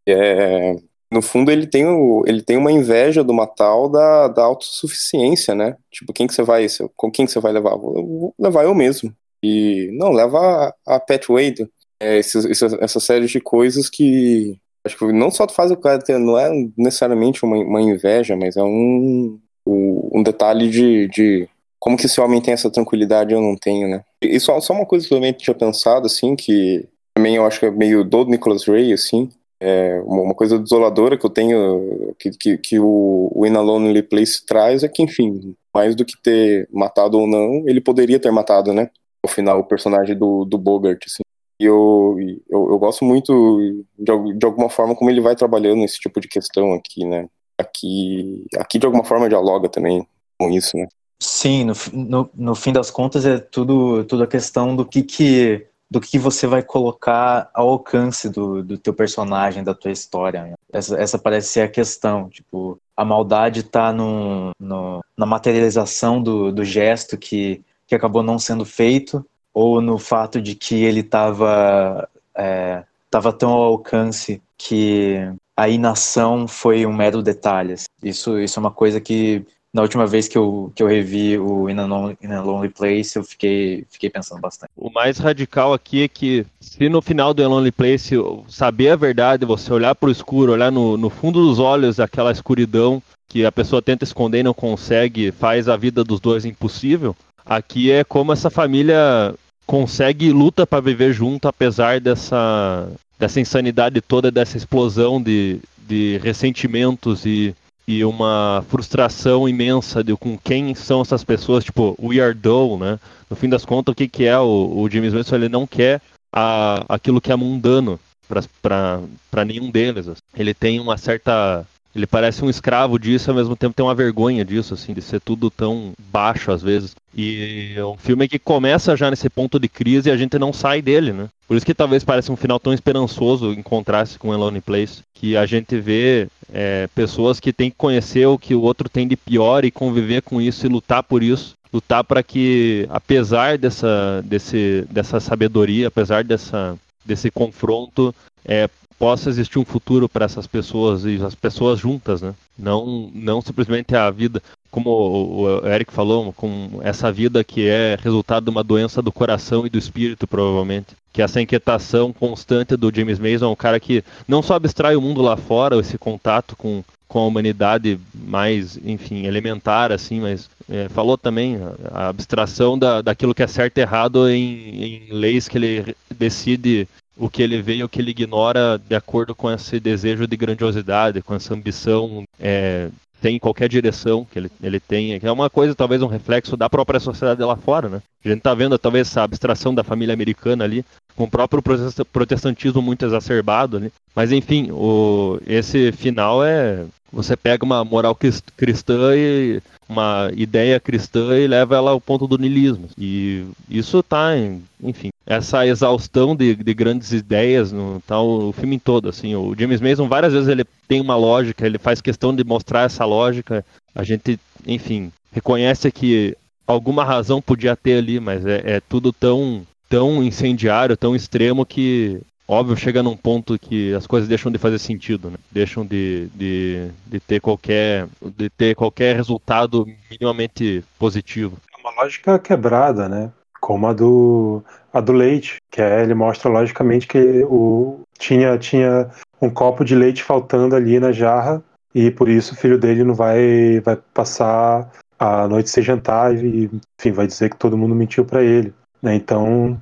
é, no fundo ele tem, o, ele tem uma inveja do Matal da, da autossuficiência, né? Tipo, quem que você vai, com quem que você vai levar? Vou, vou levar eu mesmo. E, não, leva a, a Pat Wade. É, essa, essa série de coisas que Acho que não só faz o cara ter, não é necessariamente uma, uma inveja, mas é um, um detalhe de, de como que esse homem tem essa tranquilidade eu não tenho, né? E só, só uma coisa que eu também tinha pensado, assim, que também eu acho que é meio do Nicholas Ray, assim, é uma coisa desoladora que eu tenho, que, que, que o, o In a Lonely Place traz é que, enfim, mais do que ter matado ou não, ele poderia ter matado, né? No final, o personagem do, do Bogart, assim. E eu, eu, eu, gosto muito, de, de alguma forma, como ele vai trabalhando esse tipo de questão aqui, né? Aqui, aqui de alguma forma, dialoga também com isso, né? Sim, no, no, no fim das contas é tudo, tudo a questão do que, que do que você vai colocar ao alcance do, do teu personagem, da tua história. Né? Essa, essa parece ser a questão, tipo, a maldade está no, no, na materialização do, do gesto que, que acabou não sendo feito ou no fato de que ele estava é, tava tão ao alcance que a inação foi um mero detalhe. Isso, isso é uma coisa que na última vez que eu, que eu revi o In a, Lonely, In a Lonely Place, eu fiquei, fiquei pensando bastante. O mais radical aqui é que, se no final do In a Lonely Place saber a verdade, você olhar para o escuro, olhar no, no fundo dos olhos aquela escuridão que a pessoa tenta esconder e não consegue, faz a vida dos dois impossível, Aqui é como essa família consegue luta para viver junto, apesar dessa, dessa insanidade toda, dessa explosão de, de ressentimentos e, e uma frustração imensa de com quem são essas pessoas, tipo, we are dull, né? No fim das contas, o que, que é o, o James Mason? Ele não quer a, aquilo que é mundano para nenhum deles. Ele tem uma certa Ele parece um escravo disso, ao mesmo tempo tem uma vergonha disso, assim, de ser tudo tão baixo às vezes. E é um filme que começa já nesse ponto de crise e a gente não sai dele, né? Por isso que talvez pareça um final tão esperançoso em contraste com Alone Place, que a gente vê é, pessoas que têm que conhecer o que o outro tem de pior e conviver com isso e lutar por isso lutar para que, apesar dessa, desse, dessa sabedoria, apesar dessa, desse confronto, é, possa existir um futuro para essas pessoas e as pessoas juntas, né? Não, não simplesmente a vida, como o Eric falou, com essa vida que é resultado de uma doença do coração e do espírito, provavelmente. Que essa inquietação constante do James Mason é um cara que não só abstrai o mundo lá fora, esse contato com, com a humanidade mais, enfim, elementar, assim, mas é, falou também a, abstração da, daquilo que é certo e errado em, em leis que ele decide o que ele vê e o que ele ignora de acordo com esse desejo de grandiosidade, com essa ambição é, tem qualquer direção que ele, ele que é uma coisa, talvez um reflexo da própria sociedade lá fora, né? A gente tá vendo talvez essa abstração da família americana ali, com o próprio protestantismo muito exacerbado ali. Mas enfim, o, esse final é você pega uma moral cristã e uma ideia cristã e leva ela ao ponto do niilismo. E isso tá, em, enfim, essa exaustão de, de grandes ideias no tal tá o filme todo, assim, o James Mason várias vezes ele tem uma lógica, ele faz questão de mostrar essa lógica. A gente, enfim, reconhece que alguma razão podia ter ali, mas é, é tudo tão tão incendiário, tão extremo que óbvio, chega num ponto que as coisas deixam de fazer sentido, né? Deixam de, de, de, ter qualquer, de ter qualquer resultado minimamente positivo. É uma lógica quebrada, né? Como a do, a do leite, que é, ele mostra logicamente que o, tinha, tinha um copo de leite faltando ali na jarra e por isso o filho dele não vai, vai passar a noite sem jantar e enfim, vai dizer que todo mundo mentiu para ele. Né? Então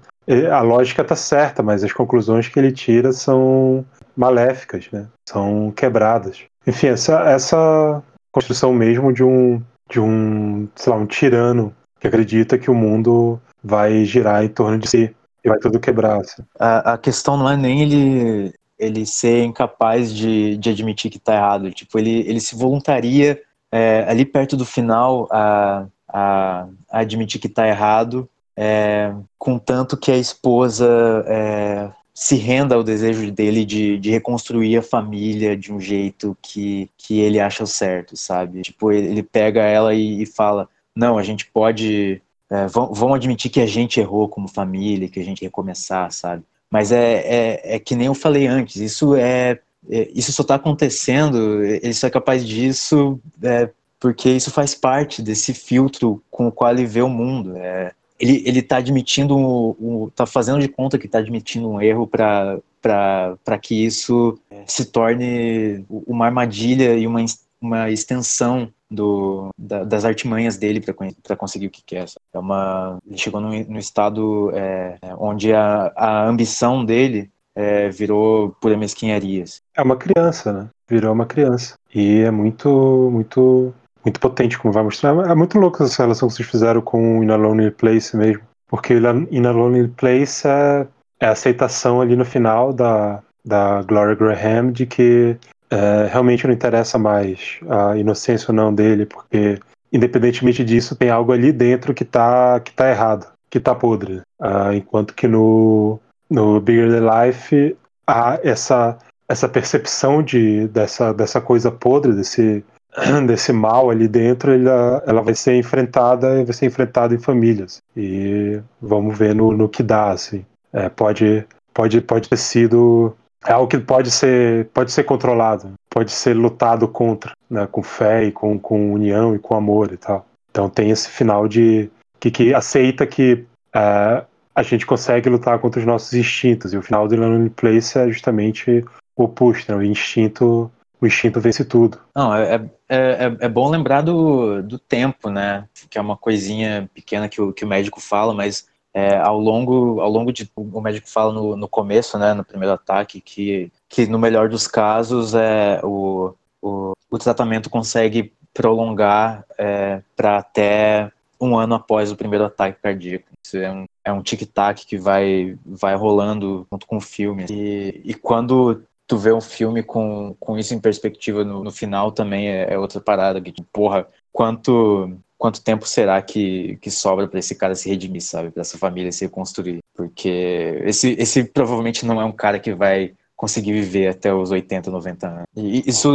a lógica está certa, mas as conclusões que ele tira são maléficas, né? São quebradas. Enfim, essa, essa construção mesmo de um de um, sei lá, um tirano que acredita que o mundo vai girar em torno de si e vai tudo quebrar. Assim. A, a questão não é nem ele ele ser incapaz de, de admitir que está errado. Tipo, ele, ele se voluntaria é, ali perto do final a, a, a admitir que está errado é, contanto que a esposa é, se renda ao desejo dele de, de reconstruir a família de um jeito que, que ele acha certo, sabe? Tipo, ele pega ela e, e fala: não, a gente pode. É, vão, admitir que a gente errou como família, que a gente recomeçar, sabe? Mas é, é, é que nem eu falei antes, isso é, é isso só está acontecendo, ele só é capaz disso é, porque isso faz parte desse filtro com o qual ele vê o mundo. É, ele ele está admitindo está fazendo de conta que está admitindo um erro para que isso é, se torne uma armadilha e uma uma extensão do, da, das artimanhas dele para conseguir o que quer. É uma, ele chegou no, estado é, onde a, a ambição dele é, virou pura mesquinharia. É uma criança, né? Virou uma criança. E é muito, muito muito potente, como vai mostrar. É muito louco essa relação que vocês fizeram com In a Lonely Place mesmo. Porque In a Lonely Place é, é a aceitação ali no final da, da Gloria Graham de que é, realmente não interessa mais a inocência ou não dele, porque independentemente disso, tem algo ali dentro que tá, que tá errado, que tá podre. Uh, enquanto que no, no Bigger Than Life há essa, essa percepção de, dessa, dessa coisa podre, desse, (clears throat) desse mal ali dentro, ela, ela vai ser enfrentada, vai ser enfrentada em famílias. E vamos ver no, no que dá, assim. É, pode, pode, pode ter sido é algo que pode ser, pode ser controlado, pode ser lutado contra, né, com fé e com, com união e com amor e tal. Então tem esse final de que, que aceita que é, a gente consegue lutar contra os nossos instintos. E o final do Lonely Place é justamente o oposto, né? o instinto o instinto vence tudo. Não, é, é, é, é, bom lembrar do, do tempo, né? Que é uma coisinha pequena que o, que o médico fala, mas é, ao longo ao longo de o médico fala no, no começo, né, no primeiro ataque, que, que no melhor dos casos é o, o, o tratamento consegue prolongar é, para até um ano após o primeiro ataque cardíaco. Isso é um, é um tic-tac que vai, vai rolando junto com o filme. E, e quando tu vê um filme com, com isso em perspectiva no, no final também é, é, outra parada. Que, porra, quanto, quanto tempo será que, que sobra para esse cara se redimir, sabe? Para essa família se reconstruir? Porque esse, esse provavelmente não é um cara que vai conseguir viver até os 80, 90 anos. E isso,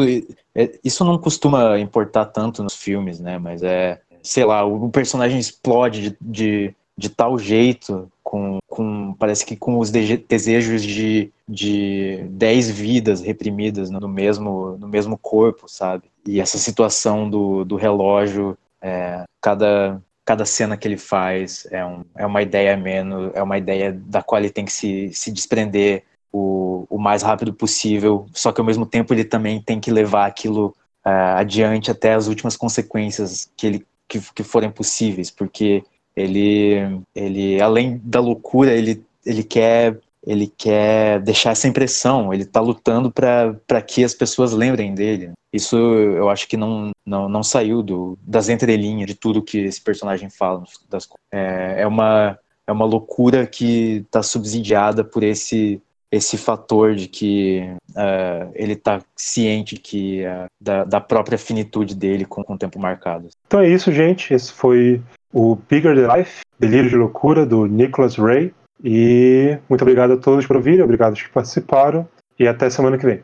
é, isso não costuma importar tanto nos filmes, né? Mas é, sei lá, o personagem explode de, de, de tal jeito, com, com parece que com os desejos de, de 10 vidas reprimidas no mesmo, no mesmo corpo, sabe? E essa situação do, do relógio, é, cada, cada cena que ele faz é, um, é uma ideia menos, é uma ideia da qual ele tem que se, se desprender o, o mais rápido possível, só que ao mesmo tempo ele também tem que levar aquilo uh, adiante até as últimas consequências que, ele, que, que forem possíveis, porque ele, ele além da loucura, ele, ele quer ele quer deixar essa impressão, ele está lutando para que as pessoas lembrem dele. Isso eu acho que não, não, não saiu do, das entrelinhas de tudo que esse personagem fala. Das, é, é, uma, é uma loucura que está subsidiada por esse esse fator de que uh, ele está ciente que uh, da, da, própria finitude dele com, com o tempo marcado. Então é isso, gente. Esse foi o Bigger Than Life, Delírio de Loucura, do Nicholas Ray. E muito obrigado a todos por ouvirem, obrigado que participaram e até semana que vem.